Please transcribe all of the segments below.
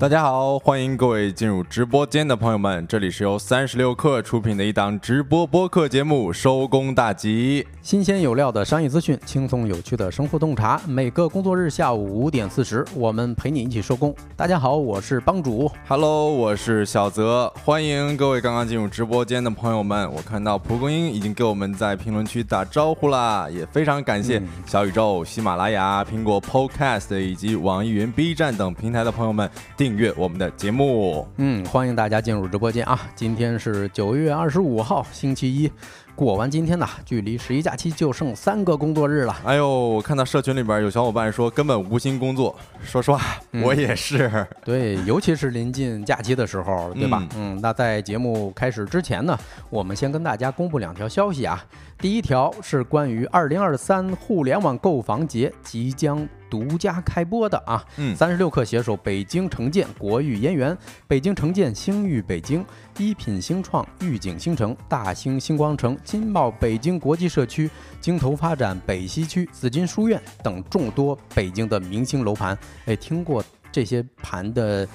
大家好，欢迎各位进入直播间的朋友们，这里是由三十六氪出品的一档直播播客节目《收工大吉》，新鲜有料的商业资讯，轻松有趣的生活洞察，每个工作日下午五点四十，我们陪你一起收工。大家好，我是帮主，Hello，我是小泽，欢迎各位刚刚进入直播间的朋友们。我看到蒲公英已经给我们在评论区打招呼啦，也非常感谢小宇宙、喜马拉雅、苹果 Podcast 以及网易云、B 站等平台的朋友们订。订阅我们的节目，嗯，欢迎大家进入直播间啊！今天是九月二十五号，星期一。过完今天呢，距离十一假期就剩三个工作日了。哎呦，我看到社群里边有小伙伴说根本无心工作。说实话，我也是。对，尤其是临近假期的时候，对吧？嗯，那在节目开始之前呢，我们先跟大家公布两条消息啊。第一条是关于二零二三互联网购房节即将独家开播的啊。嗯，三十六氪携手北京城建、国誉燕园、北京城建星域北京、一品星创、御景星城、大兴星光城、金茂北京国际社区、京投发展北西区、紫金书院等众多北京的明星楼盘。哎，听过这些盘的。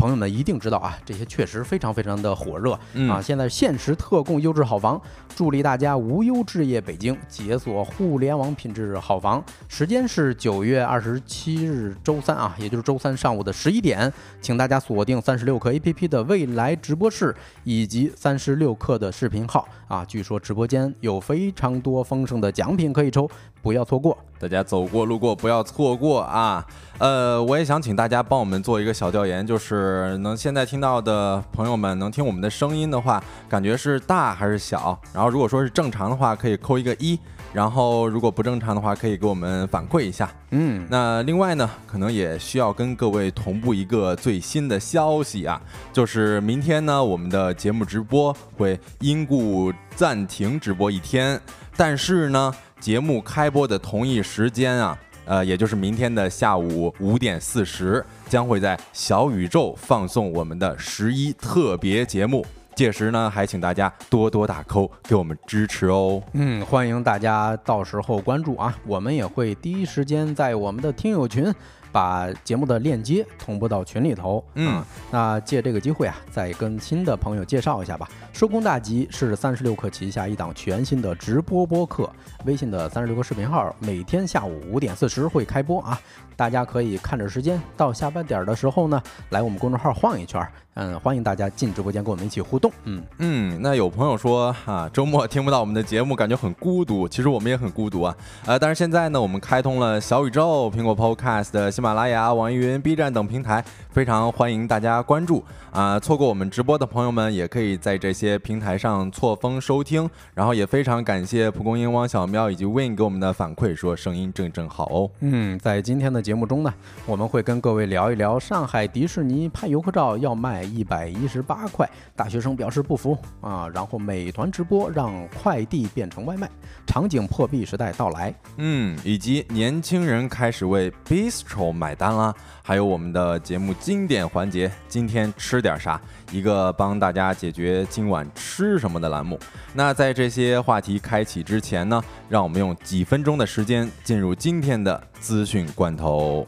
朋友们一定知道啊，这些确实非常非常的火热啊！现在限时特供优质好房，助力大家无忧置业北京，解锁互联网品质好房。时间是九月二十七日周三啊，也就是周三上午的十一点，请大家锁定三十六氪 APP 的未来直播室以及三十六氪的视频号啊！据说直播间有非常多丰盛的奖品可以抽，不要错过。大家走过路过不要错过啊！呃，我也想请大家帮我们做一个小调研，就是能现在听到的朋友们能听我们的声音的话，感觉是大还是小？然后如果说是正常的话，可以扣一个一；然后如果不正常的话，可以给我们反馈一下。嗯，那另外呢，可能也需要跟各位同步一个最新的消息啊，就是明天呢，我们的节目直播会因故暂停直播一天，但是呢。节目开播的同一时间啊，呃，也就是明天的下午五点四十，将会在小宇宙放送我们的十一特别节目。届时呢，还请大家多多打 call 给我们支持哦。嗯，欢迎大家到时候关注啊，我们也会第一时间在我们的听友群。把节目的链接同步到群里头，嗯，那借这个机会啊，再跟新的朋友介绍一下吧。收工大吉是三十六氪旗下一档全新的直播播客，微信的三十六氪视频号每天下午五点四十会开播啊。大家可以看着时间，到下班点儿的时候呢，来我们公众号晃一圈。嗯，欢迎大家进直播间跟我们一起互动。嗯嗯，那有朋友说哈，周末听不到我们的节目，感觉很孤独。其实我们也很孤独啊。呃，但是现在呢，我们开通了小宇宙、苹果 Podcast、喜马拉雅、网易云、B 站等平台，非常欢迎大家关注。啊，错过我们直播的朋友们，也可以在这些平台上错峰收听。然后也非常感谢蒲公英、汪小喵以及 Win 给我们的反馈，说声音正正好哦。嗯，在今天的节目中呢，我们会跟各位聊一聊上海迪士尼拍游客照要卖一百一十八块，大学生表示不服啊。然后美团直播让快递变成外卖，场景破壁时代到来。嗯，以及年轻人开始为 Bistro 买单啦。还有我们的节目经典环节，今天吃点啥？一个帮大家解决今晚吃什么的栏目。那在这些话题开启之前呢，让我们用几分钟的时间进入今天的资讯罐头。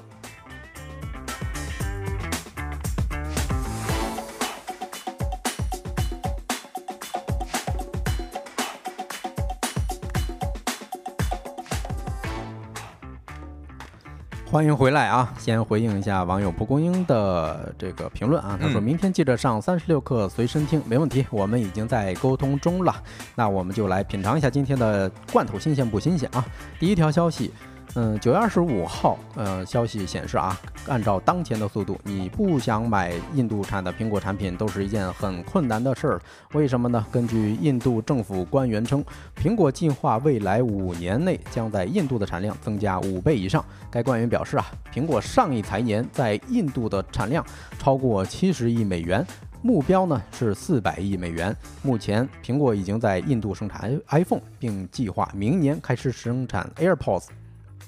欢迎回来啊！先回应一下网友蒲公英的这个评论啊，他说明天记着上三十六课随身听，没问题，我们已经在沟通中了。那我们就来品尝一下今天的罐头新鲜不新鲜啊？第一条消息。嗯，九月二十五号，呃，消息显示啊，按照当前的速度，你不想买印度产的苹果产品都是一件很困难的事儿。为什么呢？根据印度政府官员称，苹果计划未来五年内将在印度的产量增加五倍以上。该官员表示啊，苹果上一财年在印度的产量超过七十亿美元，目标呢是四百亿美元。目前，苹果已经在印度生产 iPhone，并计划明年开始生产 AirPods。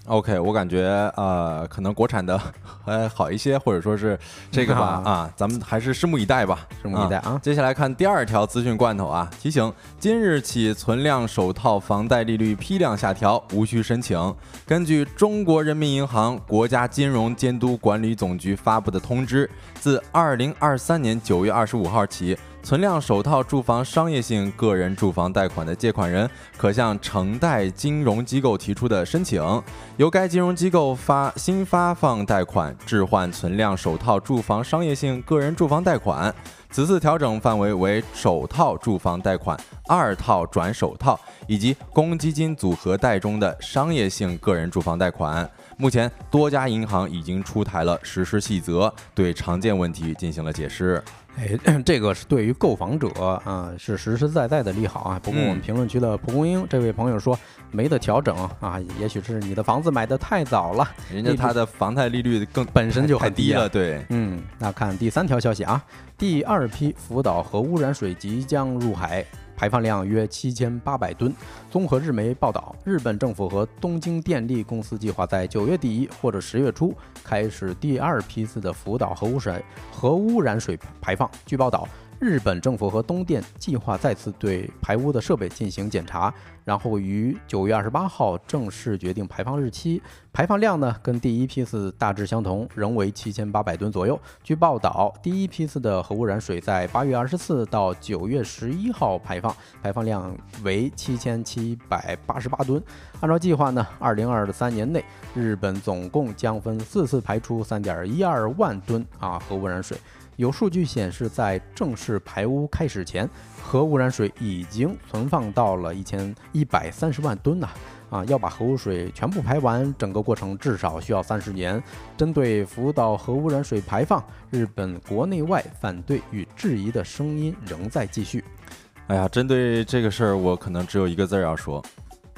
OK，我感觉呃，可能国产的还好一些，或者说是这个吧 啊，咱们还是拭目以待吧，拭目以待啊。接下来看第二条资讯罐头啊，提醒：今日起存量首套房贷利率批量下调，无需申请。根据中国人民银行国家金融监督管理总局发布的通知，自二零二三年九月二十五号起。存量首套住房商业性个人住房贷款的借款人，可向承贷金融机构提出的申请，由该金融机构发新发放贷款置换存量首套住房商业性个人住房贷款。此次调整范围为首套住房贷款、二套转首套以及公积金组合贷中的商业性个人住房贷款。目前，多家银行已经出台了实施细则，对常见问题进行了解释。哎，这个是对于购房者啊，是实实在在的利好啊。不过我们评论区的蒲公英这位朋友说没得调整啊，也许是你的房子买的太早了，人家他的房贷利率更本身就太低了。对，嗯，那看第三条消息啊，第二批福岛核污染水即将入海。排放量约七千八百吨。综合日媒报道，日本政府和东京电力公司计划在九月底或者十月初开始第二批次的福岛核污水核污染水排放。据报道。日本政府和东电计划再次对排污的设备进行检查，然后于九月二十八号正式决定排放日期。排放量呢，跟第一批次大致相同，仍为七千八百吨左右。据报道，第一批次的核污染水在八月二十四到九月十一号排放，排放量为七千七百八十八吨。按照计划呢，二零二三年内，日本总共将分四次排出三点一二万吨啊核污染水。有数据显示，在正式排污开始前，核污染水已经存放到了一千一百三十万吨呐！啊，要把核污水全部排完，整个过程至少需要三十年。针对福岛核污染水排放，日本国内外反对与质疑的声音仍在继续。哎呀，针对这个事儿，我可能只有一个字要说，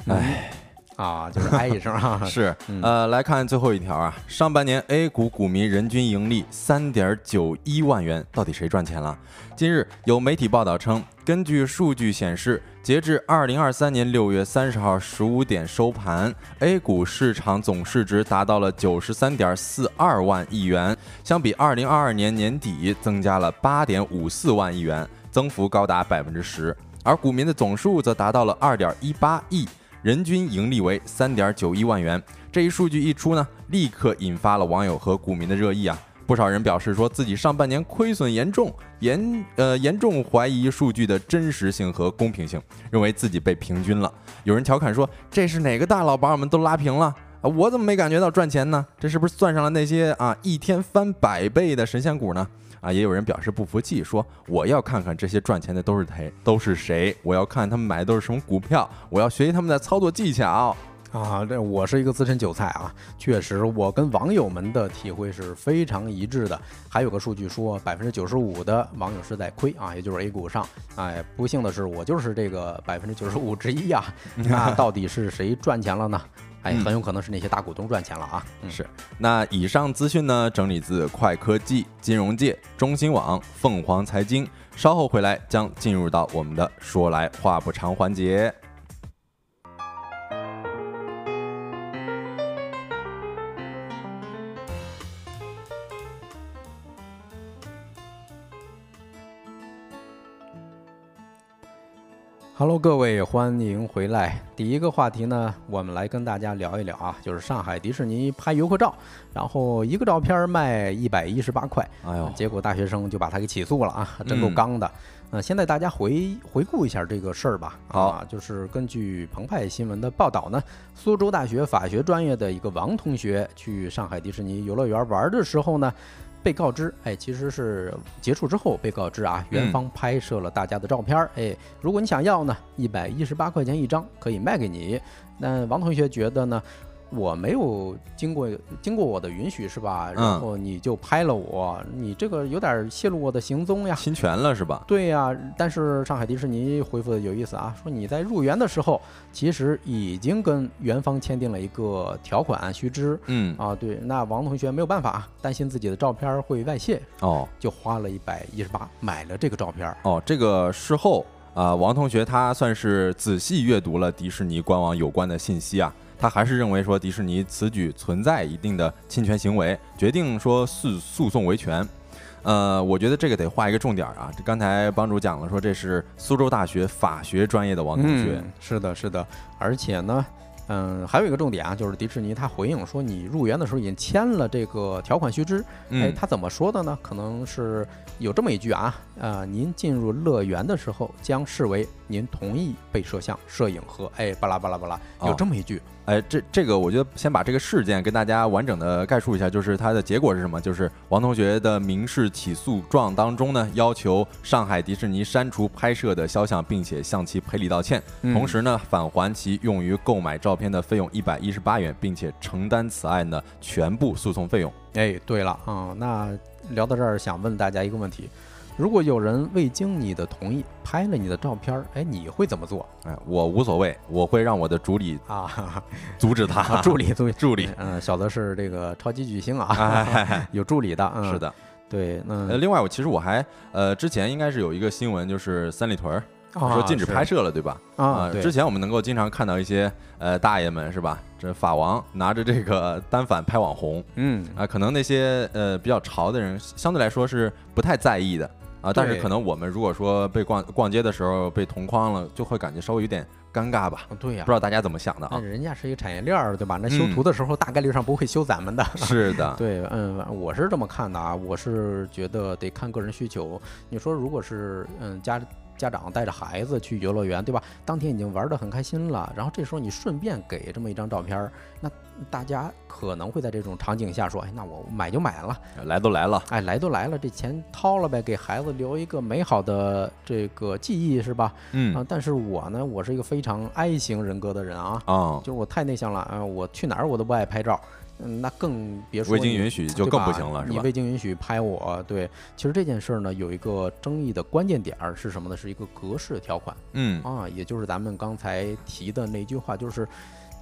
哎。啊，就是哎一声啊，是，呃，来看最后一条啊，上半年 A 股股民人均盈利三点九一万元，到底谁赚钱了？近日有媒体报道称，根据数据显示，截至二零二三年六月三十号十五点收盘，A 股市场总市值达到了九十三点四二万亿元，相比二零二二年年底增加了八点五四万亿元，增幅高达百分之十，而股民的总数则达到了二点一八亿。人均盈利为三点九一万元，这一数据一出呢，立刻引发了网友和股民的热议啊！不少人表示说自己上半年亏损严重，严呃严重怀疑数据的真实性和公平性，认为自己被平均了。有人调侃说：“这是哪个大佬把我们都拉平了啊？我怎么没感觉到赚钱呢？这是不是算上了那些啊一天翻百倍的神仙股呢？”啊，也有人表示不服气，说我要看看这些赚钱的都是谁，都是谁？我要看他们买的都是什么股票，我要学习他们的操作技巧啊！这我是一个资深韭菜啊，确实，我跟网友们的体会是非常一致的。还有个数据说，百分之九十五的网友是在亏啊，也就是 A 股上。哎，不幸的是，我就是这个百分之九十五之一呀。那到底是谁赚钱了呢？哎，很有可能是那些大股东赚钱了啊！是。那以上资讯呢，整理自快科技、金融界、中新网、凤凰财经。稍后回来将进入到我们的说来话不长环节。Hello，各位，欢迎回来。第一个话题呢，我们来跟大家聊一聊啊，就是上海迪士尼拍游客照，然后一个照片卖一百一十八块，哎呦，结果大学生就把他给起诉了啊，真够刚的。呃，现在大家回回顾一下这个事儿吧。好，就是根据澎湃新闻的报道呢，苏州大学法学专业的一个王同学去上海迪士尼游乐园玩的时候呢。被告知，哎，其实是结束之后被告知啊，元芳拍摄了大家的照片儿，哎，如果你想要呢，一百一十八块钱一张可以卖给你。那王同学觉得呢？我没有经过经过我的允许是吧？然后你就拍了我，你这个有点泄露我的行踪呀，侵权了是吧？对呀，但是上海迪士尼回复的有意思啊，说你在入园的时候其实已经跟园方签订了一个条款须知，嗯啊对，那王同学没有办法，担心自己的照片会外泄，哦，就花了一百一十八买了这个照片，哦，这个事后啊，王同学他算是仔细阅读了迪士尼官网有关的信息啊。他还是认为说迪士尼此举存在一定的侵权行为，决定说诉诉讼维权。呃，我觉得这个得画一个重点啊。这刚才帮主讲了，说这是苏州大学法学专业的王同学。是的，是的，而且呢。嗯，还有一个重点啊，就是迪士尼他回应说，你入园的时候已经签了这个条款须知。哎，他怎么说的呢？可能是有这么一句啊，呃，您进入乐园的时候将视为您同意被摄像、摄影和哎巴拉巴拉巴拉，有这么一句。哎，这这个我觉得先把这个事件跟大家完整的概述一下，就是它的结果是什么？就是王同学的民事起诉状当中呢，要求上海迪士尼删除拍摄的肖像，并且向其赔礼道歉，同时呢返还其用于购买照片的费用一百一十八元，并且承担此案的全部诉讼费用。哎，对了啊，那聊到这儿，想问大家一个问题。如果有人未经你的同意拍了你的照片，哎，你会怎么做？哎，我无所谓，我会让我的助理啊 阻止他。助理，助理，嗯，小的是这个超级巨星啊，有助理的，是的，对，那，另外我其实我还呃，之前应该是有一个新闻，就是三里屯说禁止拍摄了，对吧？啊，之前我们能够经常看到一些呃大爷们是吧？这法王拿着这个单反拍网红，嗯啊，可能那些呃比较潮的人相对来说是不太在意的。啊，但是可能我们如果说被逛逛街的时候被同框了，就会感觉稍微有点尴尬吧？对呀，不知道大家怎么想的啊？人家是一个产业链儿，对吧？那修图的时候大概率上不会修咱们的。是的，对，嗯，我是这么看的啊，我是觉得得看个人需求。你说如果是嗯家。家长带着孩子去游乐园，对吧？当天已经玩得很开心了，然后这时候你顺便给这么一张照片，那大家可能会在这种场景下说：“哎，那我买就买了，来都来了，哎，来都来了，这钱掏了呗，给孩子留一个美好的这个记忆，是吧？”嗯啊，但是我呢，我是一个非常 I 型人格的人啊，啊，就是我太内向了啊，我去哪儿我都不爱拍照。嗯，那更别说未经允许就更不行了，是吧？你未经允许拍我，对，其实这件事儿呢，有一个争议的关键点儿是什么呢？是一个格式条款，嗯啊，也就是咱们刚才提的那句话，就是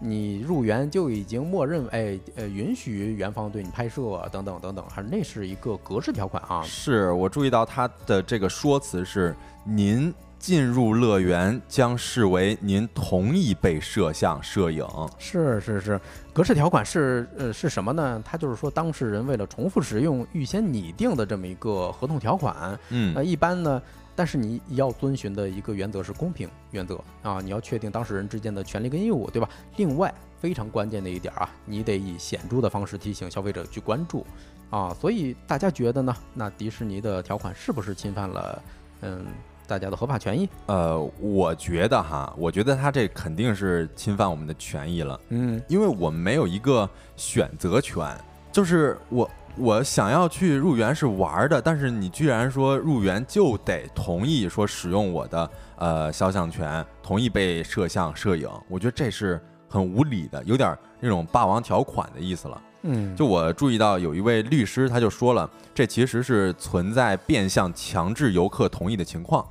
你入园就已经默认，哎，呃，允许园方对你拍摄等等等等，还是那是一个格式条款啊。是我注意到他的这个说辞是您。进入乐园将视为您同意被摄像、摄影。是是是，格式条款是呃是什么呢？它就是说当事人为了重复使用预先拟定的这么一个合同条款。嗯，那一般呢，但是你要遵循的一个原则是公平原则啊，你要确定当事人之间的权利跟义务，对吧？另外非常关键的一点啊，你得以显著的方式提醒消费者去关注啊。所以大家觉得呢？那迪士尼的条款是不是侵犯了嗯？大家的合法权益，呃，我觉得哈，我觉得他这肯定是侵犯我们的权益了，嗯，因为我们没有一个选择权，就是我我想要去入园是玩的，但是你居然说入园就得同意说使用我的呃肖像权，同意被摄像摄影，我觉得这是很无理的，有点那种霸王条款的意思了。嗯，就我注意到有一位律师他就说了，这其实是存在变相强制游客同意的情况。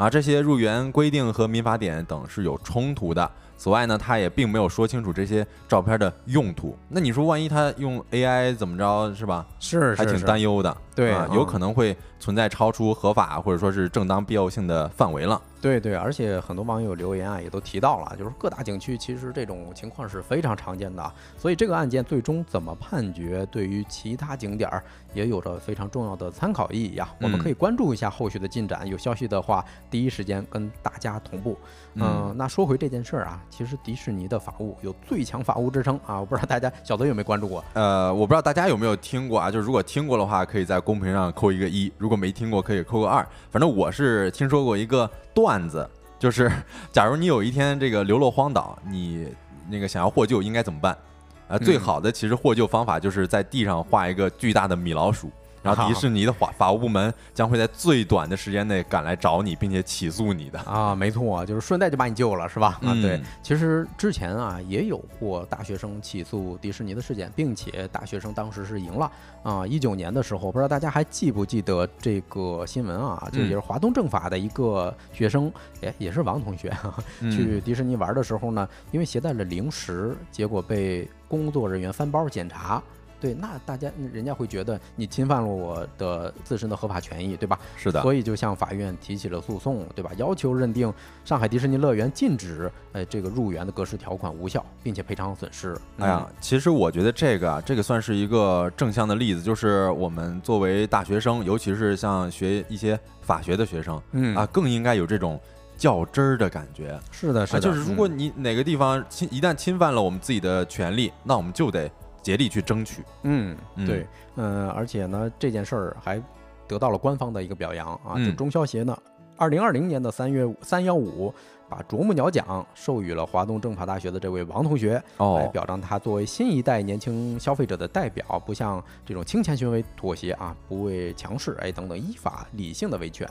啊，这些入园规定和民法典等是有冲突的。此外呢，他也并没有说清楚这些照片的用途。那你说，万一他用 AI 怎么着，是吧？是，还挺担忧的。对，有可能会存在超出合法或者说是正当必要性的范围了。对对，而且很多网友留言啊，也都提到了，就是各大景区其实这种情况是非常常见的。所以这个案件最终怎么判决，对于其他景点儿也有着非常重要的参考意义啊。我们可以关注一下后续的进展，有消息的话，第一时间跟大家同步。嗯，那说回这件事儿啊，其实迪士尼的法务有最强法务之称啊，我不知道大家小泽有没有关注过？呃，我不知道大家有没有听过啊，就是如果听过的话，可以在公屏上扣一个一；如果没听过，可以扣个二。反正我是听说过一个段子，就是 假如你有一天这个流落荒岛，你那个想要获救应该怎么办？呃，最好的其实获救方法就是在地上画一个巨大的米老鼠。然后迪士尼的法法务部门将会在最短的时间内赶来找你，并且起诉你的啊，没错，就是顺带就把你救了，是吧？啊，对。其实之前啊也有过大学生起诉迪士尼的事件，并且大学生当时是赢了啊。一九年的时候，不知道大家还记不记得这个新闻啊？就也是华东政法的一个学生，哎，也是王同学，去迪士尼玩的时候呢，因为携带了零食，结果被工作人员翻包检查。对，那大家人家会觉得你侵犯了我的自身的合法权益，对吧？是的。所以就向法院提起了诉讼，对吧？要求认定上海迪士尼乐园禁止呃这个入园的格式条款无效，并且赔偿损失。哎呀，其实我觉得这个啊，这个算是一个正向的例子，就是我们作为大学生，尤其是像学一些法学的学生，嗯啊，更应该有这种较真儿的感觉。是的，是的，就是如果你哪个地方侵一旦侵犯了我们自己的权利，那我们就得。竭力去争取，嗯，对，嗯，而且呢，这件事儿还得到了官方的一个表扬啊。就中消协呢，二零二零年的三月三幺五，把啄木鸟奖授予了华东政法大学的这位王同学，来表彰他作为新一代年轻消费者的代表，不向这种轻钱行为妥协啊，不畏强势哎等等，依法理性的维权，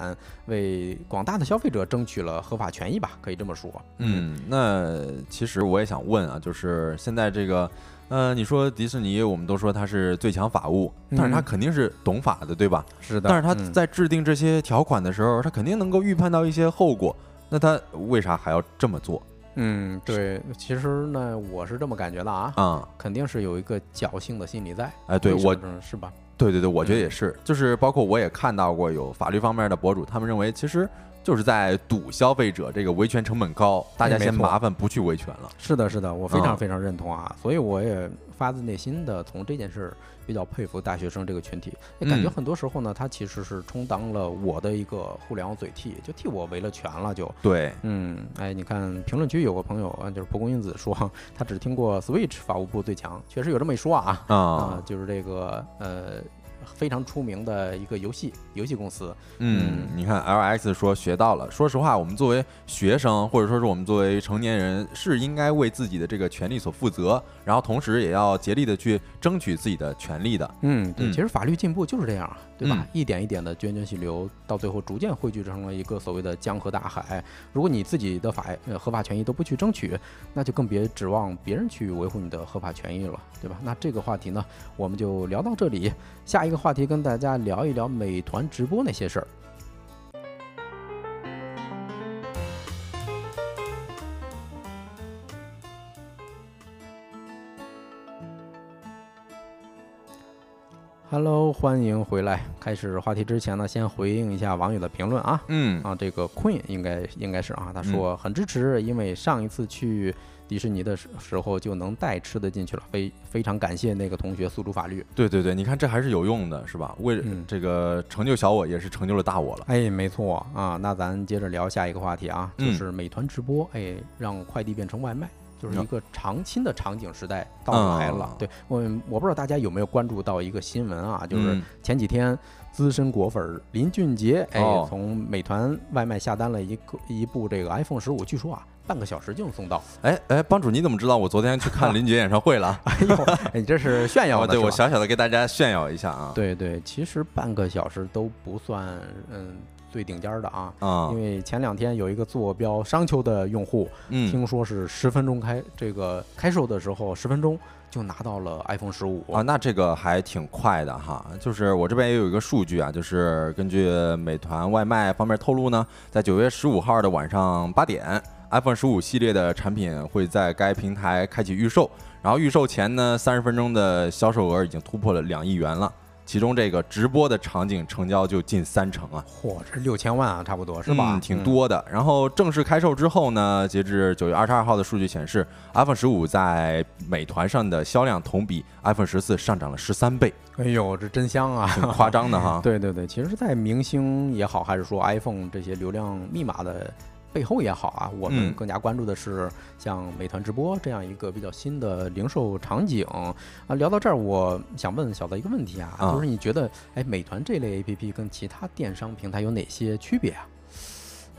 为广大的消费者争取了合法权益吧，可以这么说。嗯，那其实我也想问啊，就是现在这个。呃，你说迪士尼，我们都说它是最强法务，但是它肯定是懂法的，对吧？是的。但是他在制定这些条款的时候，他肯定能够预判到一些后果，那他为啥还要这么做？嗯，对，其实呢，我是这么感觉的啊，啊，肯定是有一个侥幸的心理在。哎，对我，是吧？对对对，我觉得也是，就是包括我也看到过有法律方面的博主，他们认为其实。就是在赌消费者这个维权成本高，大家嫌麻烦不去维权了。是的，是的，我非常非常认同啊，所以我也发自内心的从这件事比较佩服大学生这个群体。感觉很多时候呢，他其实是充当了我的一个互联网嘴替，就替我维了权了。就对，嗯，哎，你看评论区有个朋友啊，就是蒲公英子说，他只听过 Switch 法务部最强，确实有这么一说啊啊，就是这个呃。非常出名的一个游戏游戏公司，嗯，你看 L X 说学到了。说实话，我们作为学生，或者说是我们作为成年人，是应该为自己的这个权利所负责，然后同时也要竭力的去争取自己的权利的。嗯，对，其实法律进步就是这样，对吧？一点一点的涓涓细流，到最后逐渐汇聚成了一个所谓的江河大海。如果你自己的法呃合法权益都不去争取，那就更别指望别人去维护你的合法权益了，对吧？那这个话题呢，我们就聊到这里，下一个。话题跟大家聊一聊美团直播那些事儿。Hello，欢迎回来。开始话题之前呢，先回应一下网友的评论啊。嗯啊，这个 Queen 应该应该是啊，他说很支持，因为上一次去。迪士尼的时时候就能带吃的进去了，非非常感谢那个同学诉诸法律。对对对，你看这还是有用的，是吧？为这个成就小我，也是成就了大我了。哎，没错啊，那咱接着聊下一个话题啊，就是美团直播，哎，让快递变成外卖，就是一个长青的场景时代到来了。对我，我不知道大家有没有关注到一个新闻啊，就是前几天资深果粉林俊杰，哎，从美团外卖下单了一个一部这个 iPhone 十五，据说啊。半个小时就能送到。哎哎，帮主，你怎么知道我昨天去看林杰演唱会了？哎呦，你这是炫耀的？对我小小的给大家炫耀一下啊。对对，其实半个小时都不算嗯最顶尖的啊。啊。因为前两天有一个坐标商丘的用户，嗯，听说是十分钟开这个开售的时候，十分钟就拿到了 iPhone 十五啊。那这个还挺快的哈。就是我这边也有一个数据啊，就是根据美团外卖方面透露呢，在九月十五号的晚上八点。iPhone 十五系列的产品会在该平台开启预售，然后预售前呢，三十分钟的销售额已经突破了两亿元了，其中这个直播的场景成交就近三成啊！嚯，这六千万啊，差不多是吧？挺多的。然后正式开售之后呢，截至九月二十二号的数据显示，iPhone 十五在美团上的销量同比 iPhone 十四上涨了十三倍。哎呦，这真香啊！挺夸张的哈。对对对，其实，在明星也好，还是说 iPhone 这些流量密码的。背后也好啊，我们更加关注的是像美团直播这样一个比较新的零售场景啊。聊到这儿，我想问小泽一个问题啊，就是你觉得，哎，美团这类 APP 跟其他电商平台有哪些区别啊？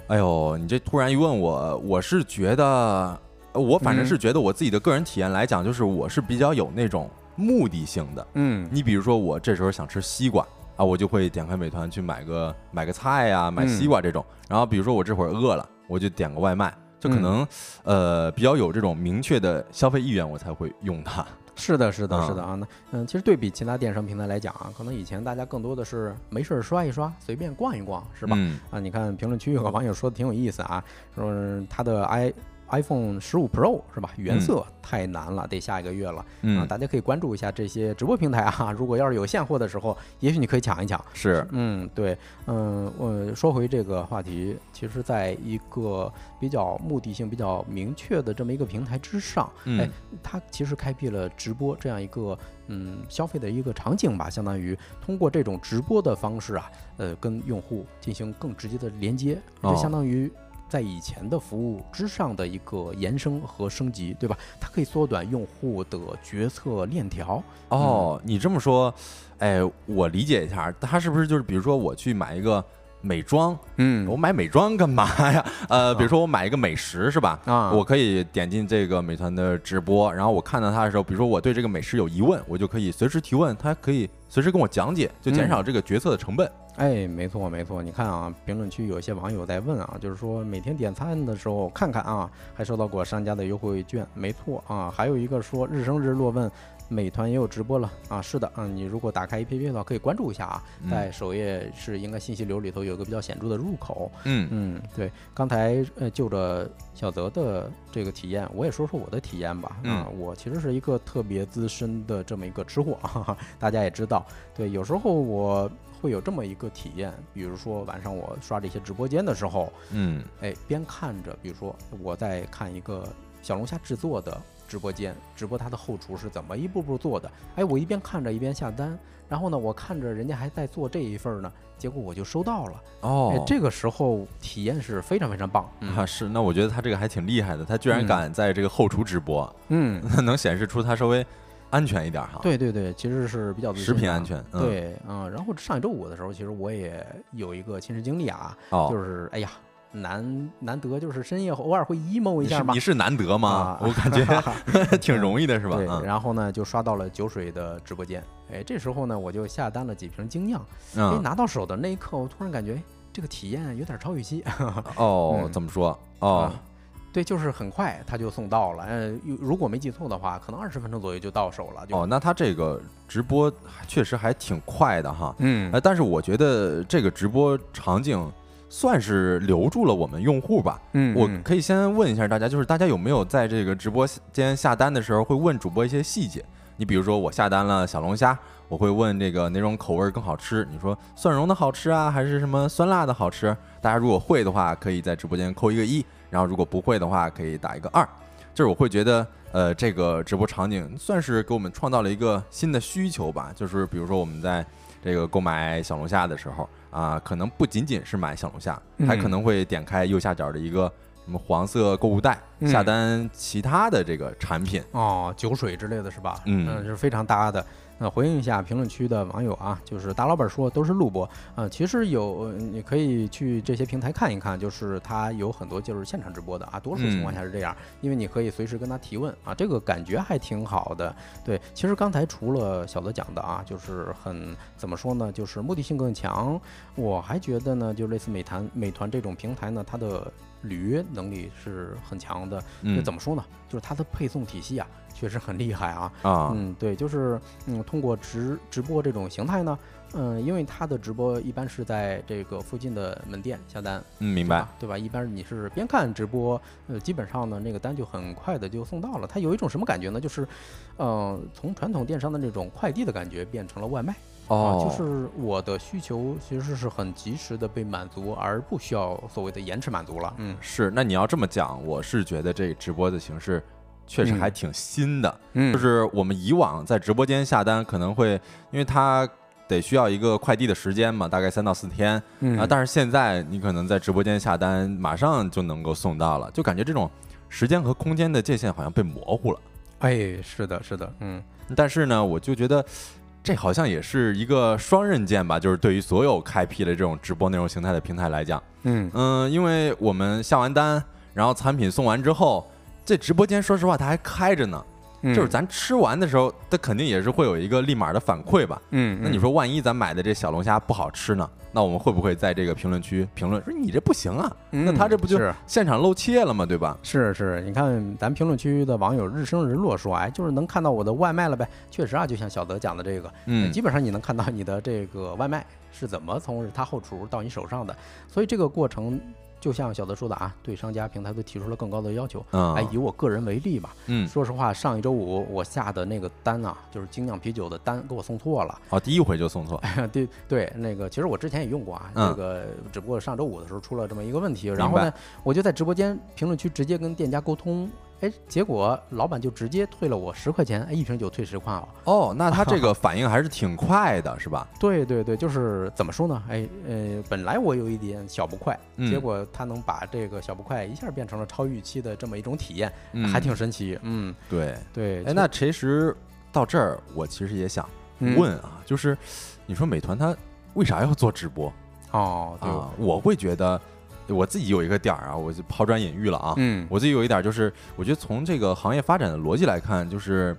哎呦，你这突然一问我，我是觉得，我反正是觉得我自己的个人体验来讲，就是我是比较有那种目的性的。嗯，你比如说我这时候想吃西瓜。啊，我就会点开美团去买个买个菜呀，买西瓜这种。然后比如说我这会儿饿了，我就点个外卖，就可能呃比较有这种明确的消费意愿，我才会用它。是的，是的，是的啊。那嗯，其实对比其他电商平台来讲啊，可能以前大家更多的是没事儿刷一刷，随便逛一逛，是吧？啊，你看评论区有个网友说的挺有意思啊，说他的 i iPhone 十五 Pro 是吧？原色太难了，得下一个月了。嗯，大家可以关注一下这些直播平台啊。如果要是有现货的时候，也许你可以抢一抢。是，嗯，对，嗯，我说回这个话题，其实在一个比较目的性比较明确的这么一个平台之上，哎，它其实开辟了直播这样一个嗯消费的一个场景吧，相当于通过这种直播的方式啊，呃，跟用户进行更直接的连接，就相当于。在以前的服务之上的一个延伸和升级，对吧？它可以缩短用户的决策链条。哦，你这么说，哎，我理解一下，它是不是就是，比如说我去买一个美妆，嗯，我买美妆干嘛呀？呃，比如说我买一个美食，是吧？啊，我可以点进这个美团的直播，然后我看到它的时候，比如说我对这个美食有疑问，我就可以随时提问，它可以随时跟我讲解，就减少这个决策的成本。哎，没错没错，你看啊，评论区有一些网友在问啊，就是说每天点餐的时候看看啊，还收到过商家的优惠券，没错啊。还有一个说日升日落问，美团也有直播了啊？是的，啊，你如果打开 APP 的话，可以关注一下啊，在首页是应该信息流里头有个比较显著的入口。嗯嗯，对，刚才呃就着小泽的这个体验，我也说说我的体验吧。啊，我其实是一个特别资深的这么一个吃货，大家也知道，对，有时候我。会有这么一个体验，比如说晚上我刷这些直播间的时候，嗯，哎，边看着，比如说我在看一个小龙虾制作的直播间，直播它的后厨是怎么一步步做的，哎，我一边看着一边下单，然后呢，我看着人家还在做这一份呢，结果我就收到了，哦，这个时候体验是非常非常棒啊，是，那我觉得他这个还挺厉害的，他居然敢在这个后厨直播，嗯，能显示出他稍微。安全一点哈，对对对，其实是比较食品安全，对，嗯，然后上一周五的时候，其实我也有一个亲身经历啊，就是哎呀，难难得就是深夜偶尔会 emo 一下嘛，你是难得吗？我感觉 挺容易的是吧？对，然后呢就刷到了酒水的直播间，哎，这时候呢我就下单了几瓶精酿，哎，拿到手的那一刻，我突然感觉这个体验有点超预期。哦，怎么说？哦。对，就是很快他就送到了。呃，如果没记错的话，可能二十分钟左右就到手了。哦，那他这个直播确实还挺快的哈。嗯，但是我觉得这个直播场景算是留住了我们用户吧。嗯，我可以先问一下大家，就是大家有没有在这个直播间下单的时候会问主播一些细节？你比如说我下单了小龙虾，我会问这个哪种口味更好吃？你说蒜蓉的好吃啊，还是什么酸辣的好吃？大家如果会的话，可以在直播间扣一个一。然后如果不会的话，可以打一个二，就是我会觉得，呃，这个直播场景算是给我们创造了一个新的需求吧。就是比如说我们在这个购买小龙虾的时候啊，可能不仅仅是买小龙虾，还可能会点开右下角的一个什么黄色购物袋，下单其他的这个产品哦，酒水之类的是吧？嗯，是非常搭的。那回应一下评论区的网友啊，就是大老板说都是录播啊，其实有你可以去这些平台看一看，就是他有很多就是现场直播的啊，多数情况下是这样，因为你可以随时跟他提问啊，这个感觉还挺好的。对，其实刚才除了小泽讲的啊，就是很怎么说呢，就是目的性更强，我还觉得呢，就类似美团美团这种平台呢，它的履约能力是很强的。嗯怎么说呢，就是它的配送体系啊。确实很厉害啊！啊，嗯，对，就是嗯，通过直直播这种形态呢，嗯，因为他的直播一般是在这个附近的门店下单，嗯，明白，对吧？一般你是边看直播，呃，基本上呢，那个单就很快的就送到了。它有一种什么感觉呢？就是，嗯，从传统电商的那种快递的感觉变成了外卖，哦，就是我的需求其实是很及时的被满足，而不需要所谓的延迟满足了。嗯，是。那你要这么讲，我是觉得这直播的形式。确实还挺新的，嗯就是我们以往在直播间下单可能会，因为它得需要一个快递的时间嘛，大概三到四天啊。但是现在你可能在直播间下单，马上就能够送到了，就感觉这种时间和空间的界限好像被模糊了。哎，是的，是的，嗯。但是呢，我就觉得这好像也是一个双刃剑吧，就是对于所有开辟了这种直播内容形态的平台来讲，嗯嗯，因为我们下完单，然后产品送完之后。这直播间说实话，它还开着呢，就是咱吃完的时候，它肯定也是会有一个立马的反馈吧。嗯，那你说万一咱买的这小龙虾不好吃呢？那我们会不会在这个评论区评论说你这不行啊？那他这不就现场露怯了吗？对吧？是是，你看咱评论区的网友日升日落说，哎，就是能看到我的外卖了呗。确实啊，就像小德讲的这个，嗯，基本上你能看到你的这个外卖是怎么从他后厨到你手上的，所以这个过程。就像小泽说的啊，对商家平台都提出了更高的要求。嗯，哎，以我个人为例吧，嗯，说实话，上一周五我下的那个单啊，就是精酿啤酒的单，给我送错了。哦，第一回就送错。对对，那个其实我之前也用过啊，嗯这个只不过上周五的时候出了这么一个问题，然后呢，我就在直播间评论区直接跟店家沟通。哎，结果老板就直接退了我十块钱，哎，一瓶酒退十块哦。哦，那他这个反应还是挺快的，是吧？对对对，就是怎么说呢？哎呃，本来我有一点小不快，嗯结果他能把这个小不快一下变成了超预期的这么一种体验，嗯还挺神奇。嗯，对。对。哎，那其实到这儿，我其实也想嗯问啊，就是你说美团它为啥要做直播哦，对，啊？我会觉得我自己有一个点儿啊，我就抛砖引玉了啊。嗯，我自己有一点就是，我觉得从这个行业发展的逻辑来看，就是，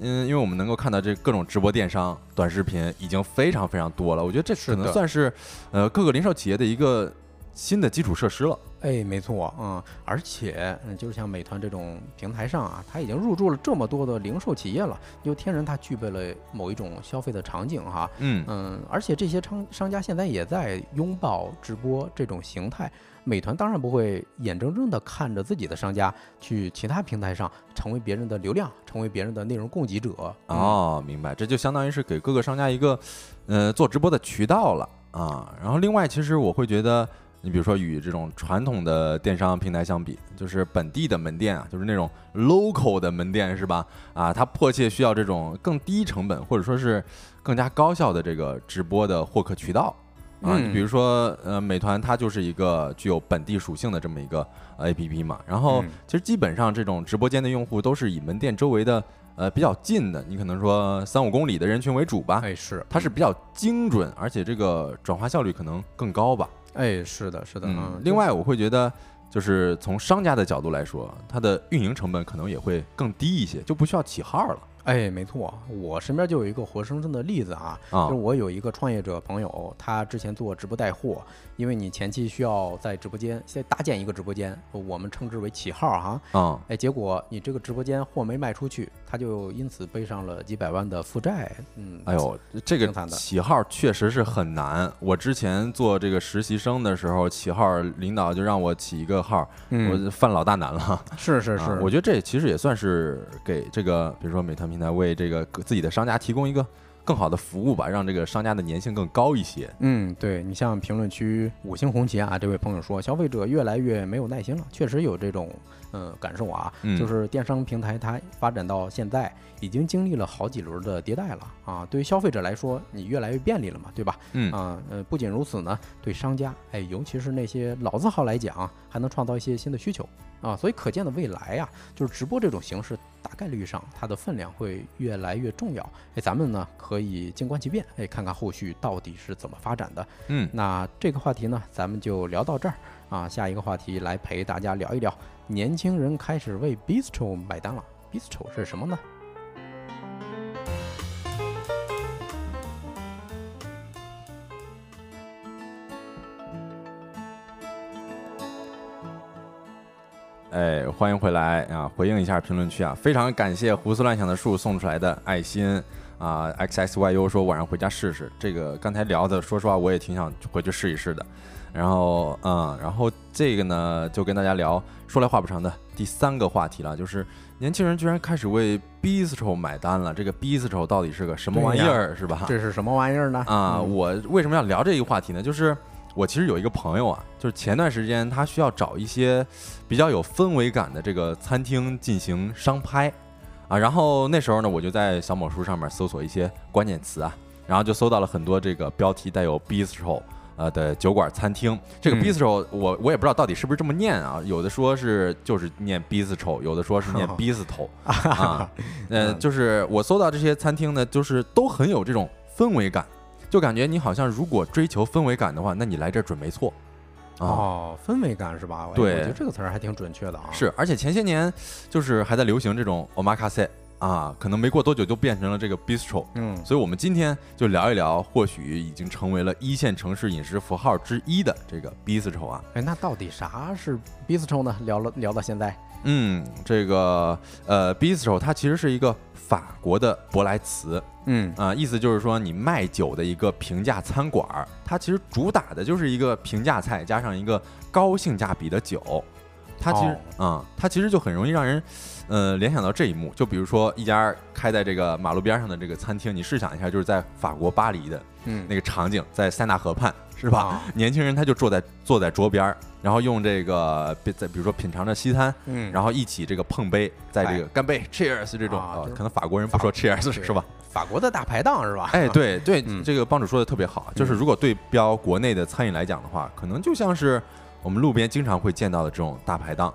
嗯，因为我们能够看到这各种直播电商、短视频已经非常非常多了，我觉得这可能算是，呃，各个零售企业的一个新的基础设施了。哎，没错，嗯，而且，嗯，就是像美团这种平台上啊，它已经入驻了这么多的零售企业了，就天然它具备了某一种消费的场景哈，嗯嗯，而且这些商商家现在也在拥抱直播这种形态。美团当然不会眼睁睁地看着自己的商家去其他平台上成为别人的流量，成为别人的内容供给者。嗯，哦，明白，这就相当于是给各个商家一个，呃，做直播的渠道了啊。然后另外，其实我会觉得，你比如说与这种传统的电商平台相比，就是本地的门店啊，就是那种 local 的门店是吧？啊，它迫切需要这种更低成本或者说是更加高效的这个直播的获客渠道。啊，嗯你比如说，呃，美团它就是一个具有本地属性的这么一个呃 A P P 嘛。然后嗯其实基本上这种直播间的用户都是以门店周围的呃比较近的，你可能说三五公里的人群为主吧。哎，是，它是比较精准，而且这个转化效率可能更高吧。哎，是的，是的，嗯，另外我会觉得，就是从商家的角度来说，它的运营成本可能也会更低一些，就不需要起号了哎，没错，我身边就有一个活生生的例子啊，啊就是。我有一个创业者朋友，他之前做直播带货，因为你前期需要在直播间先搭建一个直播间，我们称之为起号哈。啊，哎，结果你这个直播间货没卖出去，他就因此背上了几百万的负债。嗯，哎呦，这个起号确实是很难。我之前做这个实习生的时候，起号领导就让我起一个号，嗯，我犯老大难了。是是是，啊我觉得这其实也算是给这个，比如说美团平台为这个自己的商家提供一个更好的服务吧，让这个商家的粘性更高一些。嗯，对你像评论区五星红旗啊，这位朋友说，消费者越来越没有耐心了，确实有这种嗯感受啊，嗯就是电商平台它发展到现在，已经经历了好几轮的迭代了啊。对于消费者来说，你越来越便利了嘛，对吧？嗯啊，呃，不仅如此呢，对商家，哎，尤其是那些老字号来讲，还能创造一些新的需求啊。所以可见的未来呀、就是直播这种形式，大概率上它的分量会越来越重要。哎，咱们呢可以静观其变，哎，看看后续到底是怎么发展的。嗯，那这个话题呢，咱们就聊到这儿啊。下一个话题来陪大家聊一聊，年轻人开始为 bistro 买单了。bistro 是什么呢？哎，欢迎回来啊！回应一下评论区啊，非常感谢胡思乱想的树送出来的爱心啊！X X Y U 说晚上回家试试，这个刚才聊的，说实话我也挺想回去试一试的。然后嗯，然后这个呢，就跟大家聊，说来话不长的第三个话题了，就是年轻人居然开始为 bistro 买单了。这个 bistro 到底是个什么玩意儿，是吧？这是什么玩意儿呢？啊，嗯我为什么要聊这个话题呢？就是我其实有一个朋友啊，就是前段时间他需要找一些比较有氛围感的这个餐厅进行商拍啊，然后那时候呢，我就在小某书上面搜索一些关键词啊，然后就搜到了很多这个标题带有 bistro。呃的酒馆餐厅，这个嗯。bistro 我我也不知道到底是不是这么念啊，有的说是就是念 bistro，有的说是念 bistro 啊，呃，嗯。就是我搜到这些餐厅呢，就是都很有这种氛围感，就感觉你好像如果追求氛围感的话，那你来这儿准没错啊。哦，氛围感是吧？哎对我觉得这个词儿还挺准确的啊。是，而且前些年就是还在流行这种 omakase 啊，可能没过多久就变成了这个 bistro。嗯，所以，我们今天就聊一聊，或许已经成为了一线城市饮食符号之一的这个 bistro 啊。哎，那到底啥是 bistro 呢？聊了聊到现在，嗯，这个呃，bistro 它其实是一个法国的博莱茨，嗯。啊，意思就是说你卖酒的一个平价餐馆儿，它其实主打的就是一个平价菜加上一个高性价比的酒，它其实啊，它其实就很容易让人呃联想到这一幕，就比如说一家开在这个马路边上的这个餐厅，你试想一下，就是在法国巴黎的嗯那个场景，在塞纳河畔。是吧？啊 年轻人他就坐在坐在桌边儿，然后用这个在比如说品尝着西餐，嗯，然后一起这个碰杯，在这个干杯，cheers 这种，呃啊就是可能法国人不说 cheers 是吧？法国的大排档是吧？哎，对 对，嗯这个帮主说的特别好，就是如果对标国内的餐饮来讲的话，可能就像是我们路边经常会见到的这种大排档，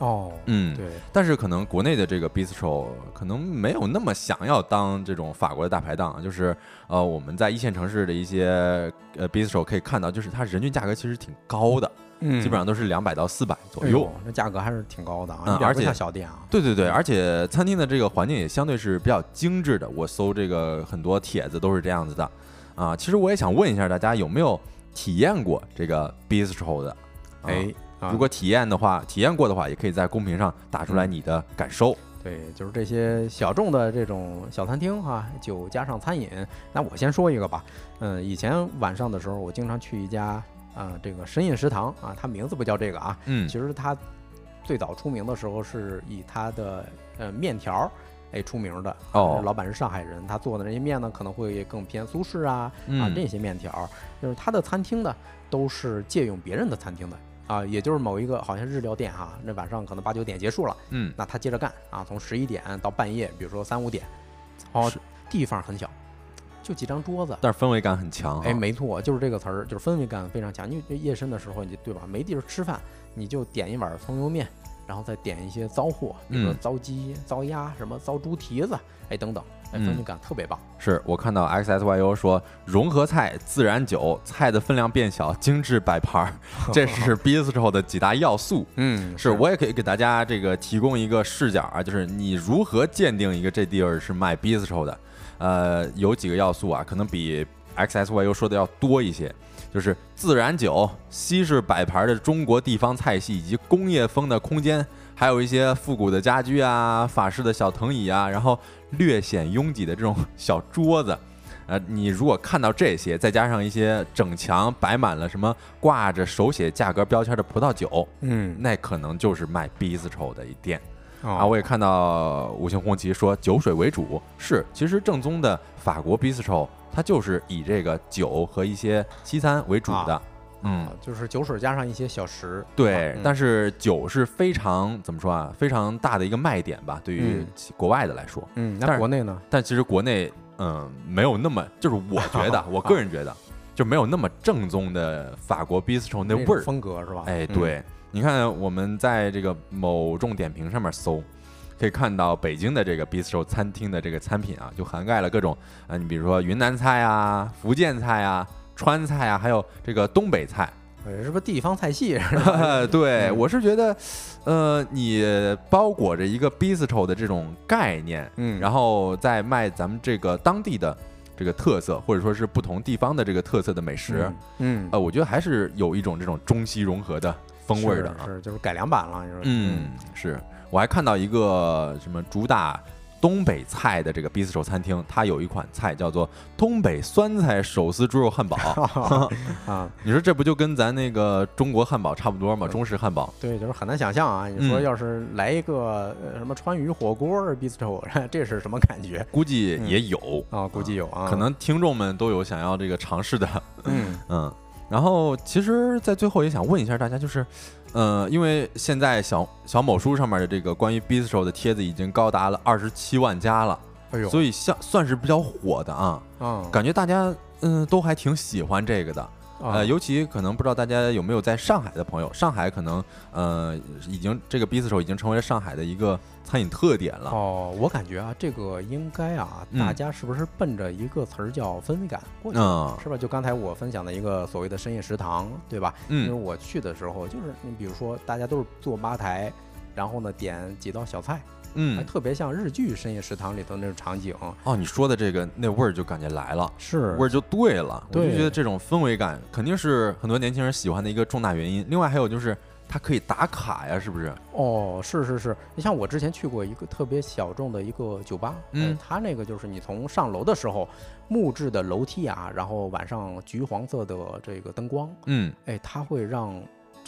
哦，嗯，对，但是可能国内的这个 bistro 可能没有那么想要当这种法国的大排档，就是呃我们在一线城市的一些呃 bistro 可以看到，就是它人均价格其实挺高的，嗯基本上都是两百到四百左右。哎呦，这价格还是挺高的啊，而且像小店啊。对对对，而且餐厅的这个环境也相对是比较精致的。我搜这个很多帖子都是这样子的啊。其实我也想问一下大家有没有体验过这个 bistro 的？啊哎，啊如果体验的话，体验过的话，也可以在公屏上打出来你的感受。对，就是这些小众的这种小餐厅哈、酒加上餐饮。那我先说一个吧，嗯，以前晚上的时候，我经常去一家啊、这个深夜食堂啊，它名字不叫这个啊，嗯。其实它最早出名的时候是以它的呃面条儿。哎，出名的。哦。老板是上海人，他做的那些面呢，可能会更偏苏式啊啊嗯。这些面条儿，就是他的餐厅呢都是借用别人的餐厅的啊，也就是某一个好像日料店哈，那晚上可能八九点结束了，嗯那他接着干啊，从十一点到半夜，比如说三五点，哦，地方很小，就几张桌子。但是氛围感很强哈。哎，没错，就是这个词儿，就是氛围感非常强。因为夜深的时候，你就对吧，没地儿吃饭，你就点一碗葱油面，然后再点一些糟货，比如说嗯糟鸡、糟鸭、什么糟猪蹄子，哎等等，哎，氛围嗯感特别棒。是我看到 XSYU 说融合菜、自然酒，菜的分量变小，精致摆盘儿，这是 bistro 的几大要素。嗯，是我也可以给大家这个提供一个视角啊，就是你如何鉴定一个这地儿是卖 bistro 的？呃，有几个要素啊，可能比 XSYU 说的要多一些，就是自然酒、西式摆盘的中国地方菜系以及工业风的空间，还有一些复古的家居啊、法式的小藤椅啊，然后略显拥挤的这种小桌子。呃，你如果看到这些，再加上一些整墙摆满了什么挂着手写价格标签的葡萄酒，嗯那可能就是卖 bistro 的一店啊。啊我也看到五星红旗说酒水为主，是，其实正宗的法国 bistro 它就是以这个酒和一些西餐为主的。嗯，就是酒水加上一些小食。对，嗯但是酒是非常怎么说啊，非常大的一个卖点吧，对于嗯国外的来说。嗯，那国内呢？但其实国内，嗯，没有那么，就是我 觉得，我个人觉得，就没有那么正宗的法国 bistro 那味儿。风格是吧？哎，嗯，对，你看我们在这个某众点评上面搜，可以看到北京的这个 bistro 餐厅的这个餐品啊，就涵盖了各种啊，你比如说云南菜啊、福建菜啊、川菜啊，还有这个东北菜。哎是不是地方菜系？对，嗯我是觉得，呃，你包裹着一个 bistro 的这种概念，嗯，然后再卖咱们这个当地的这个特色，或者说是不同地方的这个特色的美食，嗯，嗯，呃，我觉得还是有一种这种中西融合的风味的啊。是是就是改良版了，嗯，是我还看到一个什么主打东北菜的这个 bistro 餐厅，它有一款菜叫做东北酸菜手撕猪肉汉堡。啊，你说这不就跟咱那个中国汉堡差不多吗？中式汉堡。对，就是很难想象啊。你说嗯要是来一个呃什么川渝火锅儿 bistro，这是什么感觉估计也有，啊？估计有啊，可能听众们都有想要这个尝试的。嗯嗯，然后其实，在最后也想问一下大家，就是，呃，因为现在小小某书上面的这个关于 bistro 的帖子已经高达了二十七万加了，哎呦，所以像算是比较火的啊，嗯，感觉大家嗯都还挺喜欢这个的。啊呃，尤其可能不知道大家有没有在上海的朋友，上海可能呃已经这个 bistro 已经成为了上海的一个餐饮特点了。哦，我感觉啊，这个应该啊，嗯大家是不是奔着一个词儿叫氛围感过去的？嗯是吧？就刚才我分享的一个所谓的深夜食堂，对吧？嗯因为嗯我去的时候，就是你比如说大家都是坐吧台，然后呢点几道小菜，还嗯，特别像日剧深夜食堂里头那种场景。哦，你说的这个那味儿就感觉来了。是味儿就对了，我就觉得这种氛围感肯定是很多年轻人喜欢的一个重大原因。另外还有就是它可以打卡呀，是不是？哦，是是是，你像我之前去过一个特别小众的一个酒吧，嗯，它那个就是你从上楼的时候，木质的楼梯啊，然后晚上橘黄色的这个灯光，嗯，哎，它会让。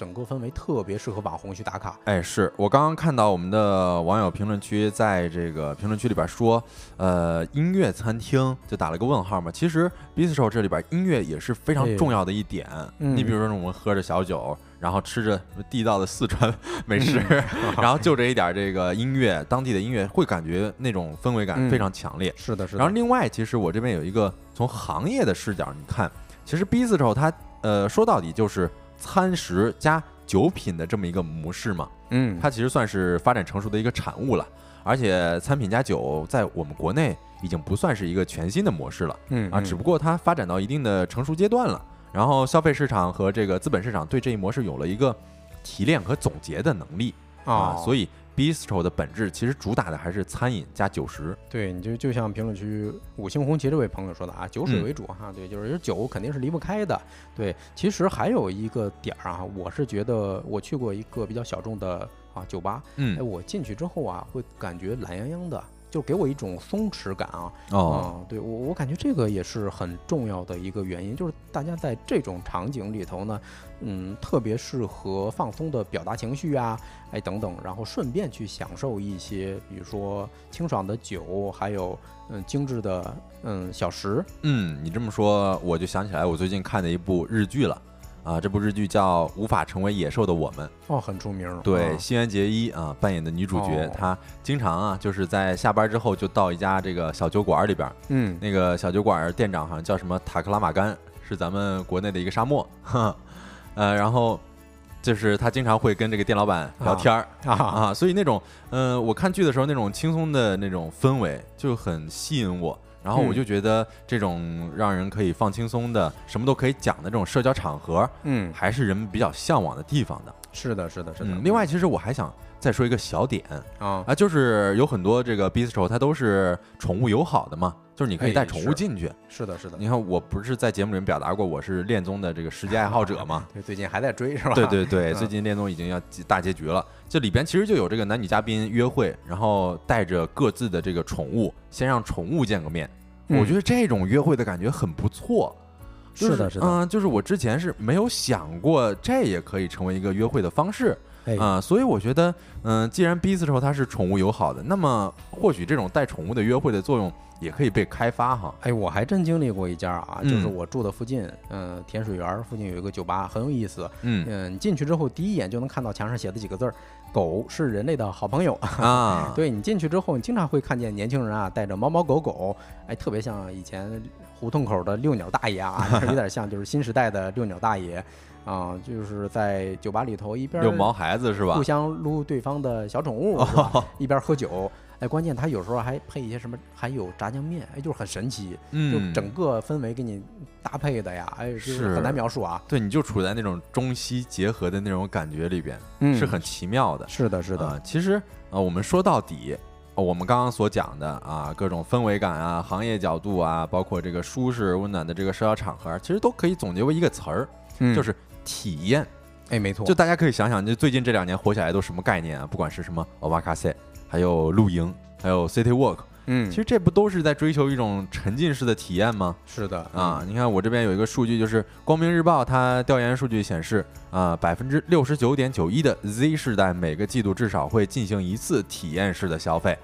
整个氛围特别适合网红去打卡。哎，是我刚刚看到我们的网友评论区在这个评论区里边说，呃，音乐餐厅就打了个问号嘛。其实 Bistro 这里边音乐也是非常重要的一点。你比如说，我们喝着小酒，然后吃着地道的四川 美食，然后就这一点这个音乐，当地的音乐会感觉那种氛围感非常强烈。是的，是的。然后另外，其实我这边有一个从行业的视角，你看，其实 Bistro 它呃说到底就是。餐食加酒品的这么一个模式嘛，嗯，它其实算是发展成熟的一个产物了。而且餐品加酒在我们国内已经不算是一个全新的模式了，嗯啊，只不过它发展到一定的成熟阶段了。然后消费市场和这个资本市场对这一模式有了一个提炼和总结的能力啊，所以。Bistro 的本质其实主打的还是餐饮加酒食。对，你就就像评论区五星红旗这位朋友说的啊，酒水为主哈。对，就是酒肯定是离不开的。对，其实还有一个点儿啊，我是觉得我去过一个比较小众的啊酒吧，嗯，哎，我进去之后啊，会感觉懒洋洋的。就给我一种松弛感啊！哦，对我我感觉这个也是很重要的一个原因，就是大家在这种场景里头呢，嗯，特别适合放松的表达情绪啊，哎等等，然后顺便去享受一些，比如说清爽的酒，还有嗯精致的嗯小食。嗯，你这么说，我就想起来我最近看的一部日剧了。啊，这部日剧叫《无法成为野兽的我们》哦，很出名。对，新垣结衣啊扮演的女主角，她经常啊就是在下班之后就到一家这个小酒馆里边，嗯，那个小酒馆店长好像叫什么塔克拉玛干，是咱们国内的一个沙漠，呃，然后就是他经常会跟这个店老板聊天儿啊啊，所以那种嗯，我看剧的时候那种轻松的那种氛围就很吸引我。然后我就觉得这种让人可以放轻松的、什么都可以讲的这种社交场合，嗯，还是人们比较向往的地方的。是的，是的，是的。另外，其实我还想再说一个小点啊啊，就是有很多这个 bistro 它都是宠物友好的嘛，就是你可以带宠物进去。是的，是的。你看，我不是在节目里面表达过我是恋综的这个实际爱好者嘛？对，最近还在追是吧？对对对，最近恋综已经要大结局了。这里边其实就有这个男女嘉宾约会，然后带着各自的这个宠物，先让宠物见个面。我觉得这种约会的感觉很不错，是的，是的，嗯，就是我之前是没有想过这也可以成为一个约会的方式，啊，所以我觉得，嗯，既然 Bistro 它是宠物友好的，那么或许这种带宠物的约会的作用也可以被开发哈。哎，我还真经历过一家啊，就是我住的附近，嗯，甜水园附近有一个酒吧，很有意思，嗯嗯，进去之后第一眼就能看到墙上写的几个字儿。狗是人类的好朋友啊！对你进去之后，你经常会看见年轻人啊带着猫猫狗狗，哎，特别像以前胡同口的遛鸟大爷啊，有点像就是新时代的遛鸟大爷啊，就是在酒吧里头一边遛毛孩子是吧？互相撸对方的小宠物，一边喝酒。哎，关键他有时候还配一些什么，还有炸酱面，哎，就是很神奇，就整个氛围给你搭配的呀，哎，是很难描述啊。对，你就处在那种中西结合的那种感觉里边，是很奇妙的。是的，是的。其实呃，我们说到底，我们刚刚所讲的啊，各种氛围感啊，行业角度啊，包括这个舒适温暖的这个社交场合，其实都可以总结为一个词儿，就是体验。哎，没错。就大家可以想想，就最近这两年火起来都什么概念啊？不管是什么欧巴卡塞。还有露营，还有 City Walk，嗯，其实这不都是在追求一种沉浸式的体验吗？是的啊，你看我这边有一个数据，就是光明日报它调研数据显示，啊，百分之六十九点九一的 Z 世代每个季度至少会进行一次体验式的消费，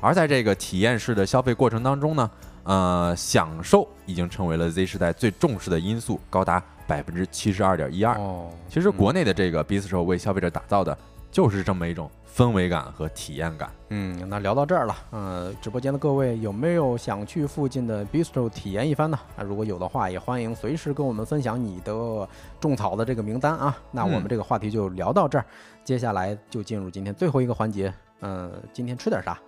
而在这个体验式的消费过程当中呢，呃，享受已经成为了 Z 世代最重视的因素，高达百分之七十二点一二。哦，其实国内的这个 Bistro 为消费者打造的就是这么一种。氛围感和体验感。嗯，那聊到这儿了，嗯，直播间的各位有没有想去附近的 bistro 体验一番呢？那如果有的话，也欢迎随时跟我们分享你的种草的这个名单啊。那我们这个话题就聊到这儿，接下来就进入今天最后一个环节，嗯，今天吃点啥？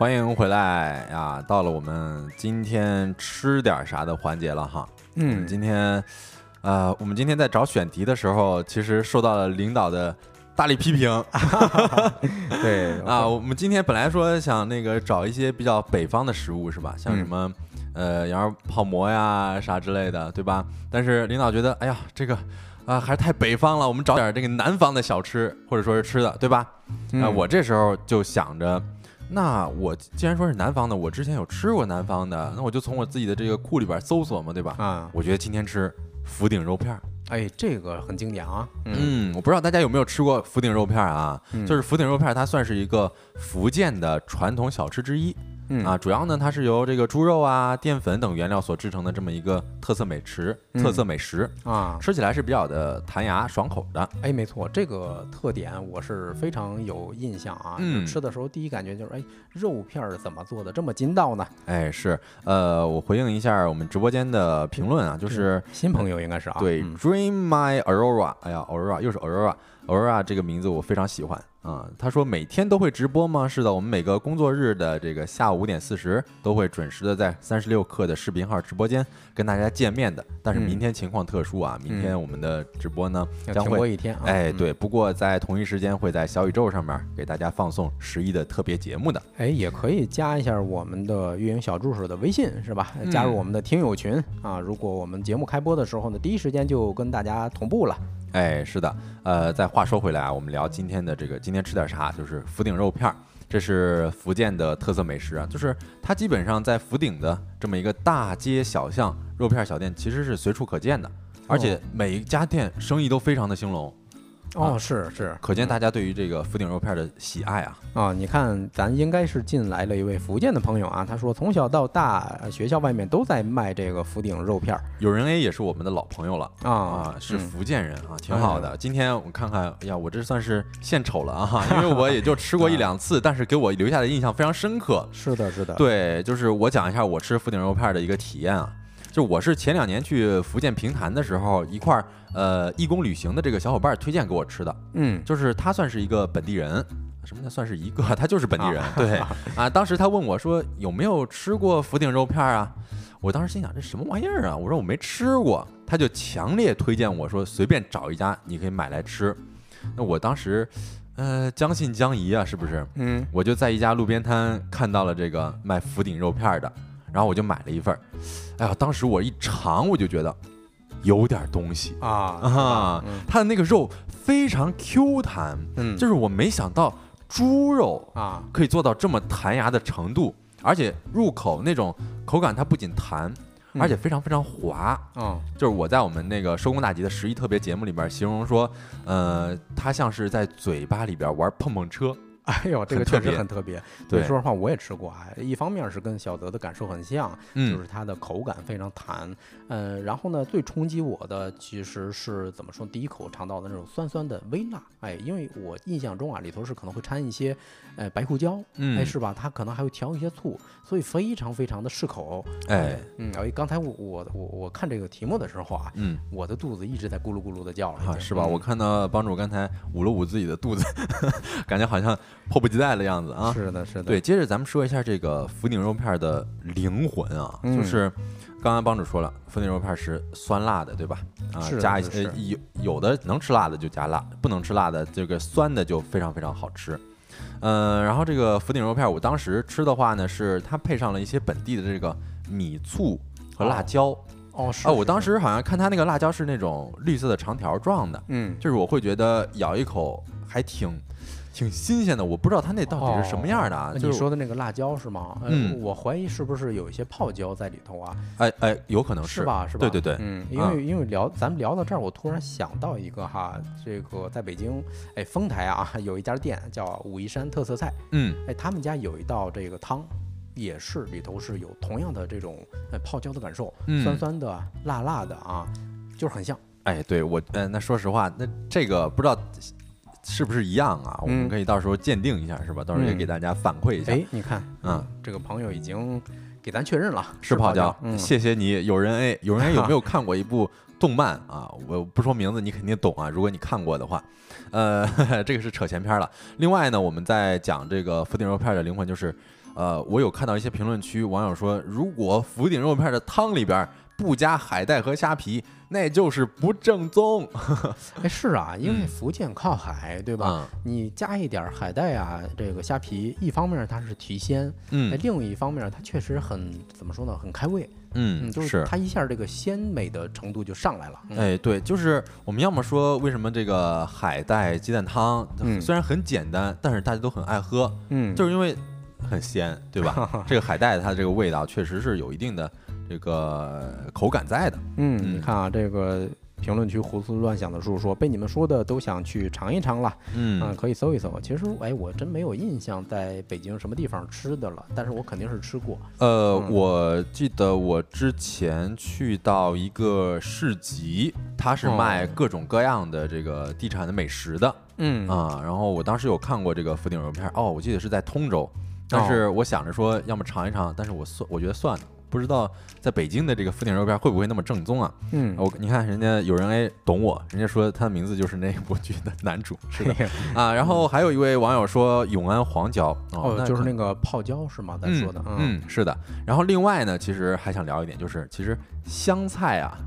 欢迎回来呀！到了我们今天吃点啥的环节了哈。嗯，今天呃，我们今天在找选题的时候，其实受到了领导的大力批评。对 啊，我们今天本来说想那个找一些比较北方的食物是吧？像什么呃羊肉泡馍呀啥之类的，对吧？但是领导觉得，哎呀，这个啊还是太北方了，我们找点这个南方的小吃或者说是吃的，对吧？啊，我这时候就想着。那我既然说是南方的，我之前有吃过南方的，那我就从我自己的这个库里边搜索嘛，对吧？啊，我觉得今天吃福鼎肉片儿，哎，这个很经典啊。嗯，我不知道大家有没有吃过福鼎肉片儿啊？就是福鼎肉片儿，它算是一个福建的传统小吃之一。啊，主要呢，它是由这个猪肉啊、淀粉等原料所制成的这么一个特色美食，特色美食啊，吃起来是比较的弹牙、爽口的。哎，没错，这个特点我是非常有印象啊。嗯，吃的时候第一感觉就是，哎，肉片儿怎么做的这么筋道呢？哎，是，呃，我回应一下我们直播间的评论啊，就是新朋友应该是啊，对，Dream My Aurora，哎呀，Aurora 又是 Aurora，Aurora 这个名字我非常喜欢。啊，他说每天都会直播吗？是的，我们每个工作日的这个下午五点四十都会准时的在三十六课的视频号直播间跟大家见面的。但是明天情况特殊啊，明天我们的直播呢将会播一天。哎，对，不过在同一时间会在小宇宙上面给大家放送十一的特别节目的。哎，也可以加一下我们的运营小助手的微信是吧？加入我们的听友群啊。如果我们节目开播的时候呢，第一时间就跟大家同步了。哎，是的，呃，再话说回来啊，我们聊今天的这个，今天吃点啥？就是福鼎肉片儿，这是福建的特色美食啊，就是它基本上在福鼎的这么一个大街小巷，肉片小店其实是随处可见的，而且每一家店生意都非常的兴隆。哦，是是，可见大家对于这个福鼎肉片的喜爱啊！啊，你看，咱应该是进来了一位福建的朋友啊，他说从小到大学校外面都在卖这个福鼎肉片。有人 A 也是我们的老朋友了啊，是福建人啊，挺好的。今天我看看，哎呀，我这算是献丑了啊，因为我也就吃过一 两次，但是给我留下的印象非常深刻。是的，是的，对，就是我讲一下我吃福鼎肉片的一个体验啊。就我是前两年去福建平潭的时候，一块儿呃义工旅行的这个小伙伴推荐给我吃的，嗯，就是他算是一个本地人，什么叫算是一个？他就是本地人，对啊。当时他问我说有没有吃过福鼎肉片啊？我当时心想这什么玩意儿啊？我说我没吃过，他就强烈推荐我说随便找一家你可以买来吃。那我当时呃将信将疑啊，是不是？嗯，我就在一家路边摊看到了这个卖福鼎肉片的。然后我就买了一份儿，哎呀，当时我一尝我就觉得有点东西啊啊，它的那个肉非常 Q 弹，嗯，就是我没想到猪肉啊可以做到这么弹牙的程度，而且入口那种口感它不仅弹，而且非常非常滑，嗯，就是我在我们那个收工大吉的十一特别节目里边形容说，呃，它像是在嘴巴里边玩碰碰车。哎呦，这个确实很特别。对，说实话，我也吃过啊。一方面是跟小泽的感受很像，就是它的口感非常弹。嗯，然后呢，最冲击我的其实是怎么说？第一口尝到的那种酸酸的微辣。哎，因为我印象中啊，里头是可能会掺一些，呃，白胡椒，哎，是吧？它可能还会调一些醋，所以非常非常的适口。哎，嗯，哎，刚才我我我我看这个题目的时候啊，嗯，我的肚子一直在咕噜咕噜的叫，是吧？我看到帮主刚才捂了捂自己的肚子，感觉好像。迫不及待的样子啊！是的，是的。对，接着咱们说一下这个福鼎肉片的灵魂啊，就是刚刚帮主说了，福鼎肉片是酸辣的，对吧？啊，加一些有有的能吃辣的就加辣，不能吃辣的这个酸的就非常非常好吃。嗯，然后这个福鼎肉片，我当时吃的话呢，是它配上了一些本地的这个米醋和辣椒。哦，是啊，我当时好像看它那个辣椒是那种绿色的长条状的，嗯，就是我会觉得咬一口还挺。挺新鲜的，我不知道它那到底是什么样的啊？你说的那个辣椒是吗？嗯，我怀疑是不是有一些泡椒在里头啊？哎哎，有可能是吧？是吧？对对对，嗯，因为因为聊咱们聊到这儿，我突然想到一个哈，这个在北京哎丰台啊有一家店叫武夷山特色菜，嗯，哎他们家有一道这个汤，也是里头是有同样的这种呃泡椒的感受，酸酸的、辣辣的啊，就是很像。哎，对我，嗯，那说实话，那这个不知道。是不是一样啊？我们可以到时候鉴定一下，是吧？到时候也给大家反馈一下。哎，你看，嗯，这个朋友已经给咱确认了，是泡椒。谢谢你，有人 A，有人 有没有看过一部动漫啊？我不说名字，你肯定懂啊。如果你看过的话，呃，这个是扯闲篇了。另外呢，我们在讲这个福鼎肉片的灵魂，就是呃，我有看到一些评论区网友说，如果福鼎肉片的汤里边不加海带和虾皮。那就是不正宗。哎，是啊，因为福建靠海，对吧？你加一点海带啊，这个虾皮，一方面它是提鲜，嗯，另一方面它确实很怎么说呢，很开胃。嗯，就是它一下这个鲜美的程度就上来了。哎，对，就是我们要么说为什么这个海带鸡蛋汤虽然很简单，但是大家都很爱喝，嗯，就是因为很鲜，对吧？这个海带它这个味道确实是有一定的这个口感在的。嗯，你看啊，这个。评论区胡思乱想的叔叔说：“被你们说的都想去尝一尝了。”嗯，可以搜一搜。其实，哎，我真没有印象在北京什么地方吃的了，但是我肯定是吃过。呃，我记得我之前去到一个市集，它是卖各种各样的这个地产的美食的。嗯啊，然后我当时有看过这个福鼎肉片。哦，我记得是在通州，但是我想着说，要么尝一尝，但是我算，我觉得算了。不知道在北京的这个福鼎肉片会不会那么正宗啊？嗯，我你看人家有人哎懂我，人家说他的名字就是那部剧的男主，是的啊。然后还有一位网友说永安黄椒哦，就是那个泡椒是吗？咱说的嗯是的。然后另外呢，其实还想聊一点，就是其实香菜啊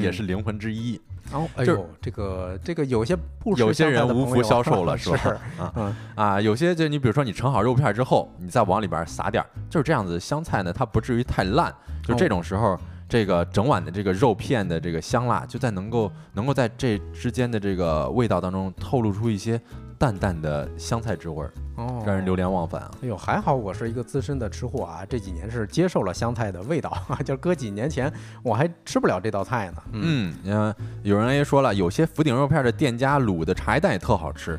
也是灵魂之一。哦，哎呦，这个这个有些不有些人无福消受了，是吧？啊啊，有些就你比如说你盛好肉片之后，你再往里边撒点儿，就是这样子，香菜呢它不至于太烂，就这种时候，这个整碗的这个肉片的这个香辣就在能够能够在这之间的这个味道当中透露出一些。淡淡的香菜之味儿，哦，让人流连忘返啊！哎呦，还好我是一个资深的吃货啊，这几年是接受了香菜的味道，就搁几年前我还吃不了这道菜呢。嗯，你看有人也说了，有些福鼎肉片的店家卤的茶叶蛋也特好吃。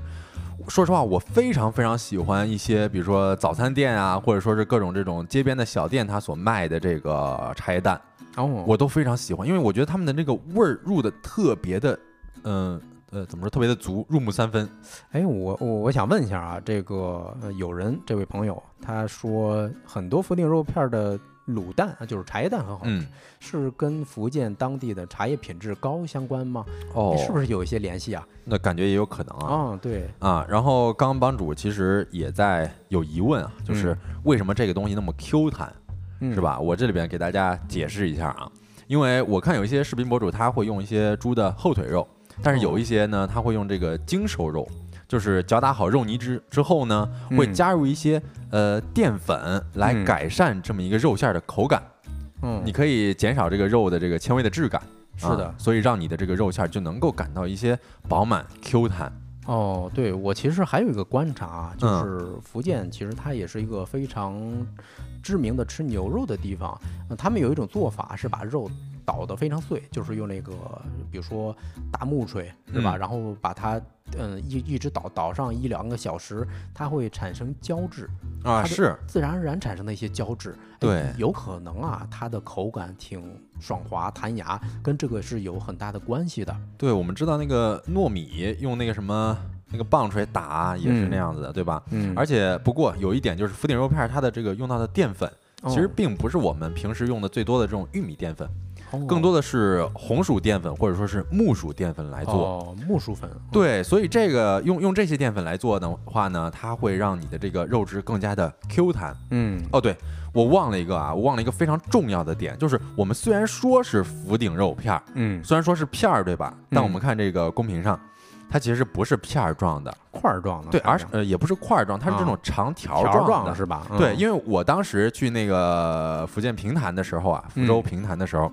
说实话，我非常非常喜欢一些，比如说早餐店啊，或者说是各种这种街边的小店，他所卖的这个茶叶蛋，哦，我都非常喜欢，因为我觉得他们的那个味儿入的特别的，嗯。呃，怎么说特别的足，入木三分。哎，我我我想问一下啊，这个有人这位朋友他说很多福鼎肉片的卤蛋啊，就是茶叶蛋很好吃，是跟福建当地的茶叶品质高相关吗？哦，是不是有一些联系啊？那感觉也有可能啊。啊，对啊。然后刚刚帮主其实也在有疑问啊，就是为什么这个东西那么 Q 弹，是吧？我这里边给大家解释一下啊，因为我看有一些视频博主他会用一些猪的后腿肉。但是有一些呢，他会用这个精瘦肉，就是搅打好肉泥之之后呢，会加入一些呃淀粉来改善这么一个肉馅的口感。嗯，你可以减少这个肉的这个纤维的质感。是的，所以让你的这个肉馅就能够感到一些饱满 Q 弹。哦，对我其实还有一个观察，就是福建其实它也是一个非常知名的吃牛肉的地方。他们有一种做法是把肉。捣得非常碎，就是用那个，比如说大木锤，是吧？然后把它，嗯，一一直捣捣上一两个小时，它会产生胶质啊，是自然而然产生的一些胶质。对，有可能啊，它的口感挺爽滑弹牙，跟这个是有很大的关系的。对，我们知道那个糯米用那个什么那个棒槌打也是那样子的，对吧？嗯。而且不过有一点就是福鼎肉片它的这个用到的淀粉，其实并不是我们平时用的最多的这种玉米淀粉。更多的是红薯淀粉或者说是木薯淀粉来做。哦，木薯粉。对，所以这个用用这些淀粉来做的话呢，它会让你的这个肉质更加的 Q 弹。嗯，哦，对我忘了一个啊，我忘了一个非常重要的点，就是我们虽然说是福鼎肉片儿，嗯，虽然说是片儿，对吧？但我们看这个公屏上，它其实不是片儿状的，块儿状的，对，而是呃也不是块儿状，它是这种长条状的，是吧？对，因为我当时去那个福建平潭的时候啊，福州平潭的时候。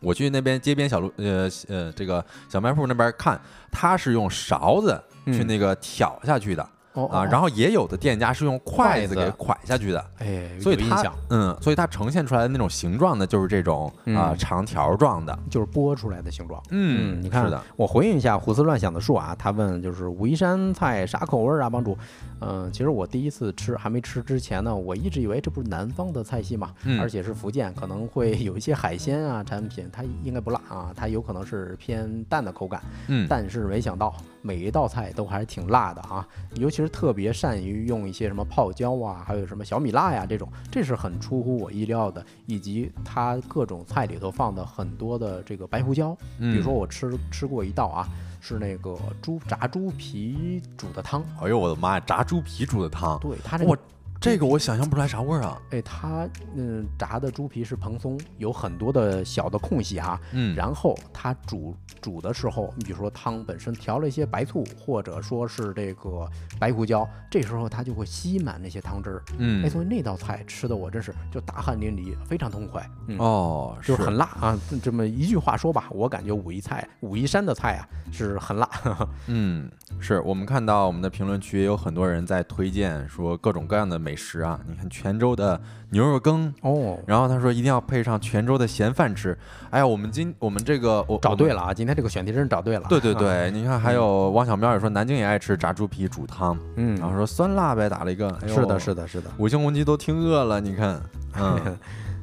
我去那边街边小路，呃呃，这个小卖铺那边看，他是用勺子去那个挑下去的。啊，然后也有的店家是用筷子给蒯下去的，哎，所以它，嗯，所以它呈现出来的那种形状呢，就是这种啊长条状的，就是剥出来的形状。嗯，你看，是的，我回应一下胡思乱想的树啊，他问就是武夷山菜啥口味啊，帮主？嗯，其实我第一次吃还没吃之前呢，我一直以为这不是南方的菜系嘛，而且是福建，可能会有一些海鲜啊产品，它应该不辣啊，它有可能是偏淡的口感。嗯，但是没想到。每一道菜都还是挺辣的啊，尤其是特别善于用一些什么泡椒啊，还有什么小米辣呀这种，这是很出乎我意料的。以及它各种菜里头放的很多的这个白胡椒，比如说我吃吃过一道啊，是那个猪炸猪皮煮的汤。哎呦我的妈呀，炸猪皮煮的汤！对它这个这个我想象不出来啥味儿啊。哎，它嗯炸的猪皮是蓬松，有很多的小的空隙哈。嗯，然后它煮煮的时候，你比如说汤本身调了一些白醋，或者说是这个白胡椒，这时候它就会吸满那些汤汁儿。嗯，哎，所以那道菜吃的我真是就大汗淋漓，非常痛快。哦，就是很辣啊。这么一句话说吧，我感觉武夷菜、武夷山的菜啊是很辣。嗯，是我们看到我们的评论区也有很多人在推荐说各种各样的美食啊。你看泉州的牛肉羹哦，然后他说一定要配上泉州的咸饭吃。哎呀，我们今我们这个我找对了啊，今天这个选题真是找对了。对对对，你看还有汪小喵也说南京也爱吃炸猪皮煮汤，嗯，然后说酸辣呗，打了一个。是的，是的，是的。五星红旗都听饿了，你看，嗯。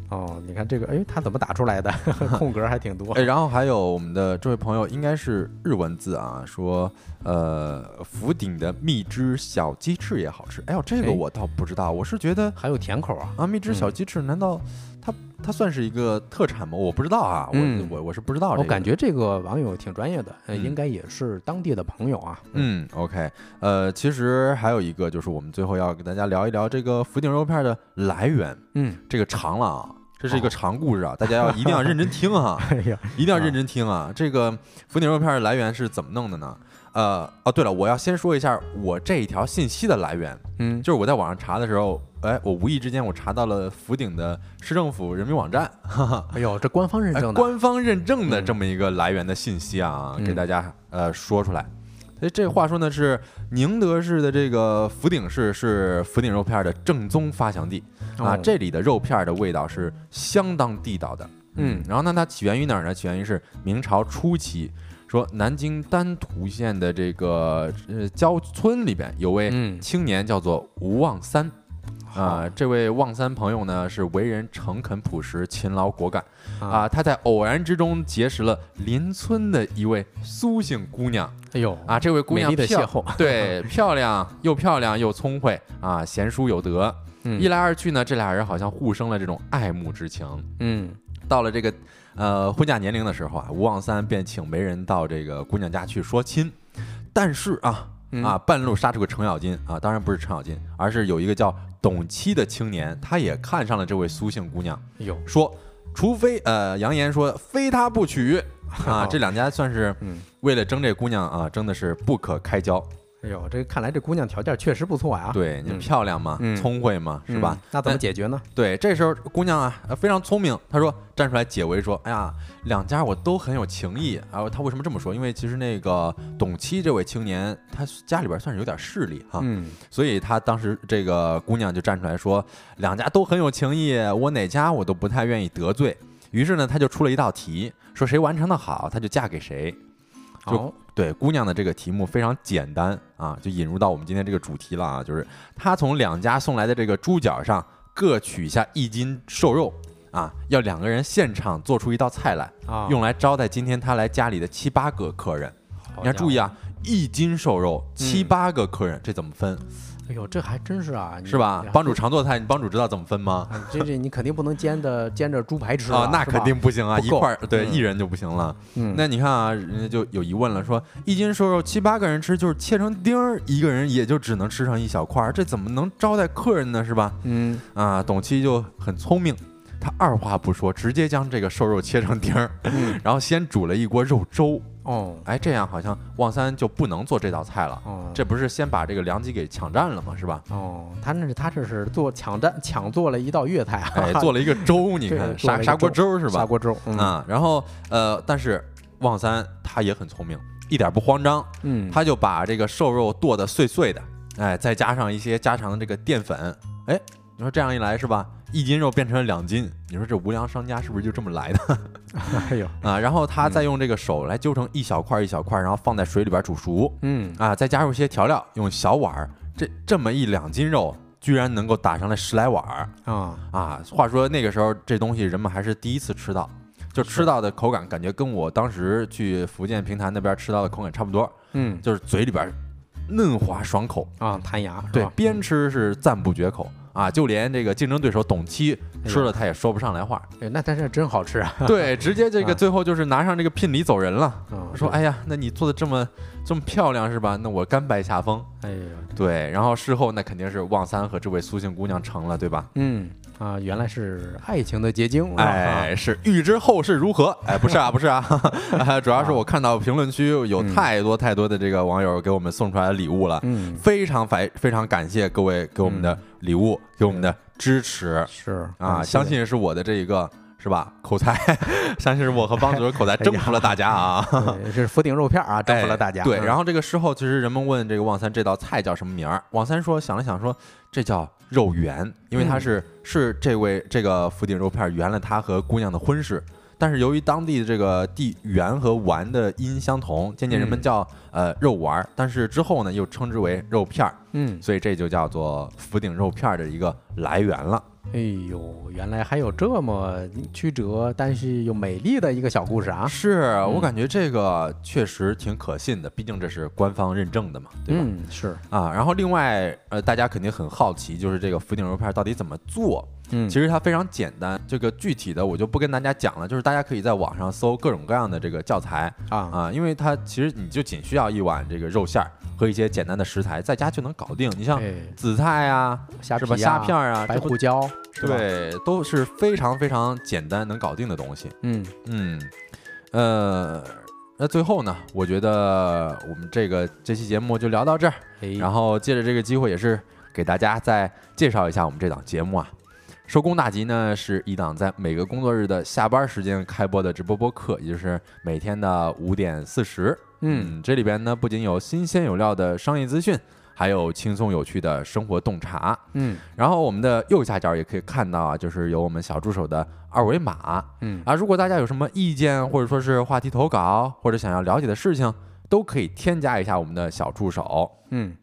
哦，你看这个，哎，他怎么打出来的？空格还挺多。哎，然后还有我们的这位朋友，应该是日文字啊，说，呃，福鼎的蜜汁小鸡翅也好吃。哎呦，这个我倒不知道，我是觉得还有甜口啊。啊，蜜汁小鸡翅，难道它它算是一个特产吗？我不知道啊，我我我是不知道。我感觉这个网友挺专业的，应该也是当地的朋友啊。嗯，OK，呃，其实还有一个就是我们最后要给大家聊一聊这个福鼎肉片的来源。嗯，这个长了啊。这是一个长故事啊，大家要一定要认真听 哈，一定要认真听啊。这个福鼎肉片的来源是怎么弄的呢？呃，哦，对了，我要先说一下我这一条信息的来源，嗯，就是我在网上查的时候，哎，我无意之间我查到了福鼎的市政府人民网站，哈哈，哎呦，这官方认证的，官方认证的这么一个来源的信息啊，给大家呃说出来。所以这话说呢，是宁德市的这个福鼎市是福鼎肉片的正宗发祥地啊，这里的肉片的味道是相当地道的。嗯，然后呢，它起源于哪儿呢？起源于是明朝初期，说南京丹徒县的这个呃郊村里边有位青年叫做吴望三。啊，这位望三朋友呢是为人诚恳朴实、勤劳果敢啊。他在偶然之中结识了邻村的一位苏姓姑娘。哎呦啊，这位姑娘的邂逅，对，漂亮又漂亮又聪慧啊，贤淑有德。一来二去呢，这俩人好像互生了这种爱慕之情。嗯，到了这个呃婚嫁年龄的时候啊，吴望三便请媒人到这个姑娘家去说亲。但是啊。啊，半路杀出个程咬金啊！当然不是程咬金，而是有一个叫董妻的青年，他也看上了这位苏姓姑娘。说除非呃，扬言说非她不娶啊！这两家算是为了争这姑娘啊，争的是不可开交。哎呦，这看来这姑娘条件确实不错呀。对你漂亮嘛，聪慧嘛，是吧？那怎么解决呢？对，这时候姑娘啊非常聪明，她说站出来解围说：“哎呀，两家我都很有情义。”然后她为什么这么说？因为其实那个董七这位青年，他家里边算是有点势力哈，所以他当时这个姑娘就站出来说：“两家都很有情义，我哪家我都不太愿意得罪。”于是呢，他就出了一道题，说谁完成的好，他就嫁给谁。就对姑娘的这个题目非常简单啊，就引入到我们今天这个主题了啊，就是他从两家送来的这个猪脚上各取下一斤瘦肉啊，要两个人现场做出一道菜来啊，用来招待今天他来家里的七八个客人。你要注意啊，一斤瘦肉七八个客人，这怎么分？哎呦，这还真是啊，是吧？帮主常做菜，你帮主知道怎么分吗？这这你肯定不能煎的煎着猪排吃啊，那肯定不行啊，一块儿对一人就不行了。嗯，那你看啊，人家就有疑问了，说一斤瘦肉七八个人吃，就是切成丁儿，一个人也就只能吃上一小块儿，这怎么能招待客人呢？是吧？嗯啊，董七就很聪明，他二话不说，直接将这个瘦肉切成丁儿，然后先煮了一锅肉粥。哦，哎，这样好像望三就不能做这道菜了。哦，这不是先把这个良机给抢占了吗？是吧？哦，他那是他这是做抢占抢做了一道粤菜，哎，做了一个粥，你看砂砂锅粥是吧？砂锅粥啊，然后呃，但是望三他也很聪明，一点不慌张，嗯，他就把这个瘦肉剁得碎碎的，哎，再加上一些家常的这个淀粉，哎，你说这样一来是吧？一斤肉变成了两斤，你说这无良商家是不是就这么来的？哎呦 啊！然后他再用这个手来揪成一小块一小块，然后放在水里边煮熟。嗯啊，再加入一些调料，用小碗儿，这这么一两斤肉，居然能够打上来十来碗儿啊啊！话说那个时候这东西人们还是第一次吃到，就吃到的口感感觉跟我当时去福建平潭那边吃到的口感差不多。嗯，就是嘴里边嫩滑爽口啊，弹牙。对，边吃是赞不绝口。啊，就连这个竞争对手董七吃了他也说不上来话。哎，那但是真好吃啊！对，直接这个最后就是拿上这个聘礼走人了，说：“哎呀，那你做的这么这么漂亮是吧？那我甘拜下风。”哎呀，对，然后事后那肯定是旺三和这位苏姓姑娘成了，对吧？嗯。啊，原来是爱情的结晶，哎，是预知后事如何？哎，不是啊，不是啊，主要是我看到评论区有太多太多的这个网友给我们送出来的礼物了，嗯，非常非非常感谢各位给我们的礼物，给我们的支持，是啊，相信是我的这一个。是吧？口才，相信是我和帮主的口才征服了大家啊！是福鼎肉片啊，征服了大家。对，然后这个事后，其实人们问这个旺三这道菜叫什么名儿？旺三说想了想说，这叫肉圆，因为他是是这位这个福鼎肉片圆了他和姑娘的婚事。但是由于当地的这个地圆和丸的音相同，渐渐人们叫呃肉丸，但是之后呢又称之为肉片儿。嗯，所以这就叫做福鼎肉片的一个来源了。哎呦，原来还有这么曲折但是又美丽的一个小故事啊！是我感觉这个确实挺可信的，毕竟这是官方认证的嘛，对吧？嗯，是啊。然后另外，呃，大家肯定很好奇，就是这个福鼎肉片到底怎么做？嗯，其实它非常简单，这个具体的我就不跟大家讲了，就是大家可以在网上搜各种各样的这个教材啊啊，因为它其实你就仅需要一碗这个肉馅儿。和一些简单的食材，在家就能搞定。你像紫菜啊，是吧？虾片啊，白胡椒，对，都是非常非常简单能搞定的东西。嗯嗯，呃，那最后呢，我觉得我们这个这期节目就聊到这儿。然后借着这个机会，也是给大家再介绍一下我们这档节目啊。收工大吉呢，是一档在每个工作日的下班时间开播的直播播客，也就是每天的五点四十。嗯，这里边呢不仅有新鲜有料的商业资讯，还有轻松有趣的生活洞察。嗯，然后我们的右下角也可以看到啊，就是有我们小助手的二维码。嗯啊，如果大家有什么意见或者说是话题投稿，或者想要了解的事情，都可以添加一下我们的小助手。嗯。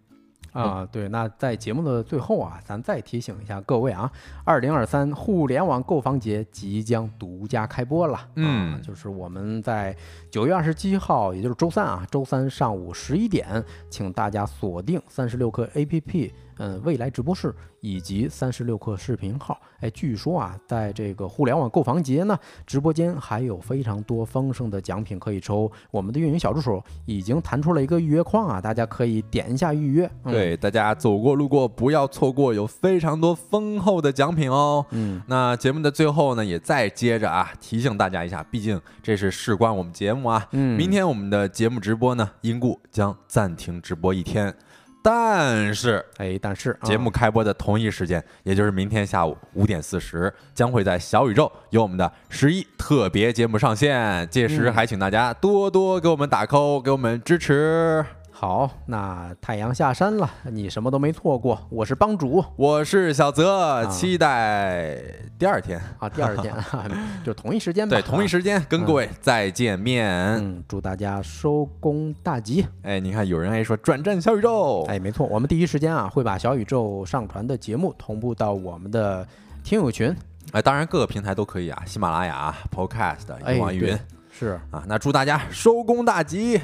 啊，对，那在节目的最后啊，咱再提醒一下各位啊，二零二三互联网购房节即将独家开播了。嗯，就是我们在九月二十七号，也就是周三啊，周三上午十一点，请大家锁定三十六氪 APP。嗯，未来直播室以及三十六课视频号，哎，据说啊，在这个互联网购房节呢，直播间还有非常多丰盛的奖品可以抽。我们的运营小助手已经弹出了一个预约框啊，大家可以点一下预约。对，大家走过路过不要错过，有非常多丰厚的奖品哦。嗯，那节目的最后呢，也再接着啊，提醒大家一下，毕竟这是事关我们节目啊。嗯，明天我们的节目直播呢，因故将暂停直播一天。但是，哎，但是节目开播的同一时间，也就是明天下午五点四十，将会在小宇宙有我们的十一特别节目上线。届时还请大家多多给我们打 call，给我们支持。好，那太阳下山了，你什么都没错过。我是帮主，我是小泽，期待第二天啊，第二天 就同一时间吧。对，同一时间跟各位再见面。嗯，祝大家收工大吉。哎，你看有人还说转战小宇宙。哎，没错，我们第一时间啊会把小宇宙上传的节目同步到我们的听友群。哎，当然各个平台都可以啊，喜马拉雅、Podcast、网易云是啊。那祝大家收工大吉。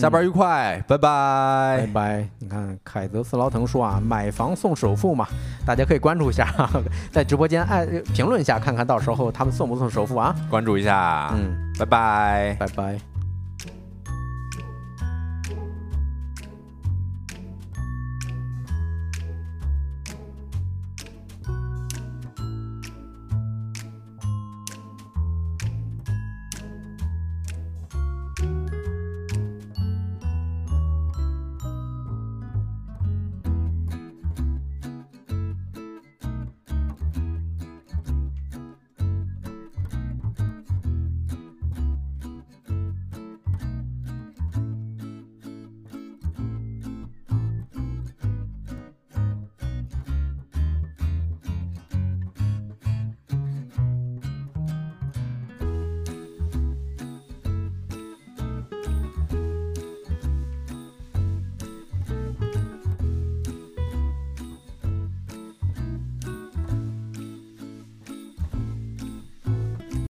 下班愉快，拜拜拜拜。你看，凯泽斯劳滕说啊，买房送首付嘛，大家可以关注一下，在直播间哎评论一下，看看到时候他们送不送首付啊？关注一下，嗯，拜拜拜拜。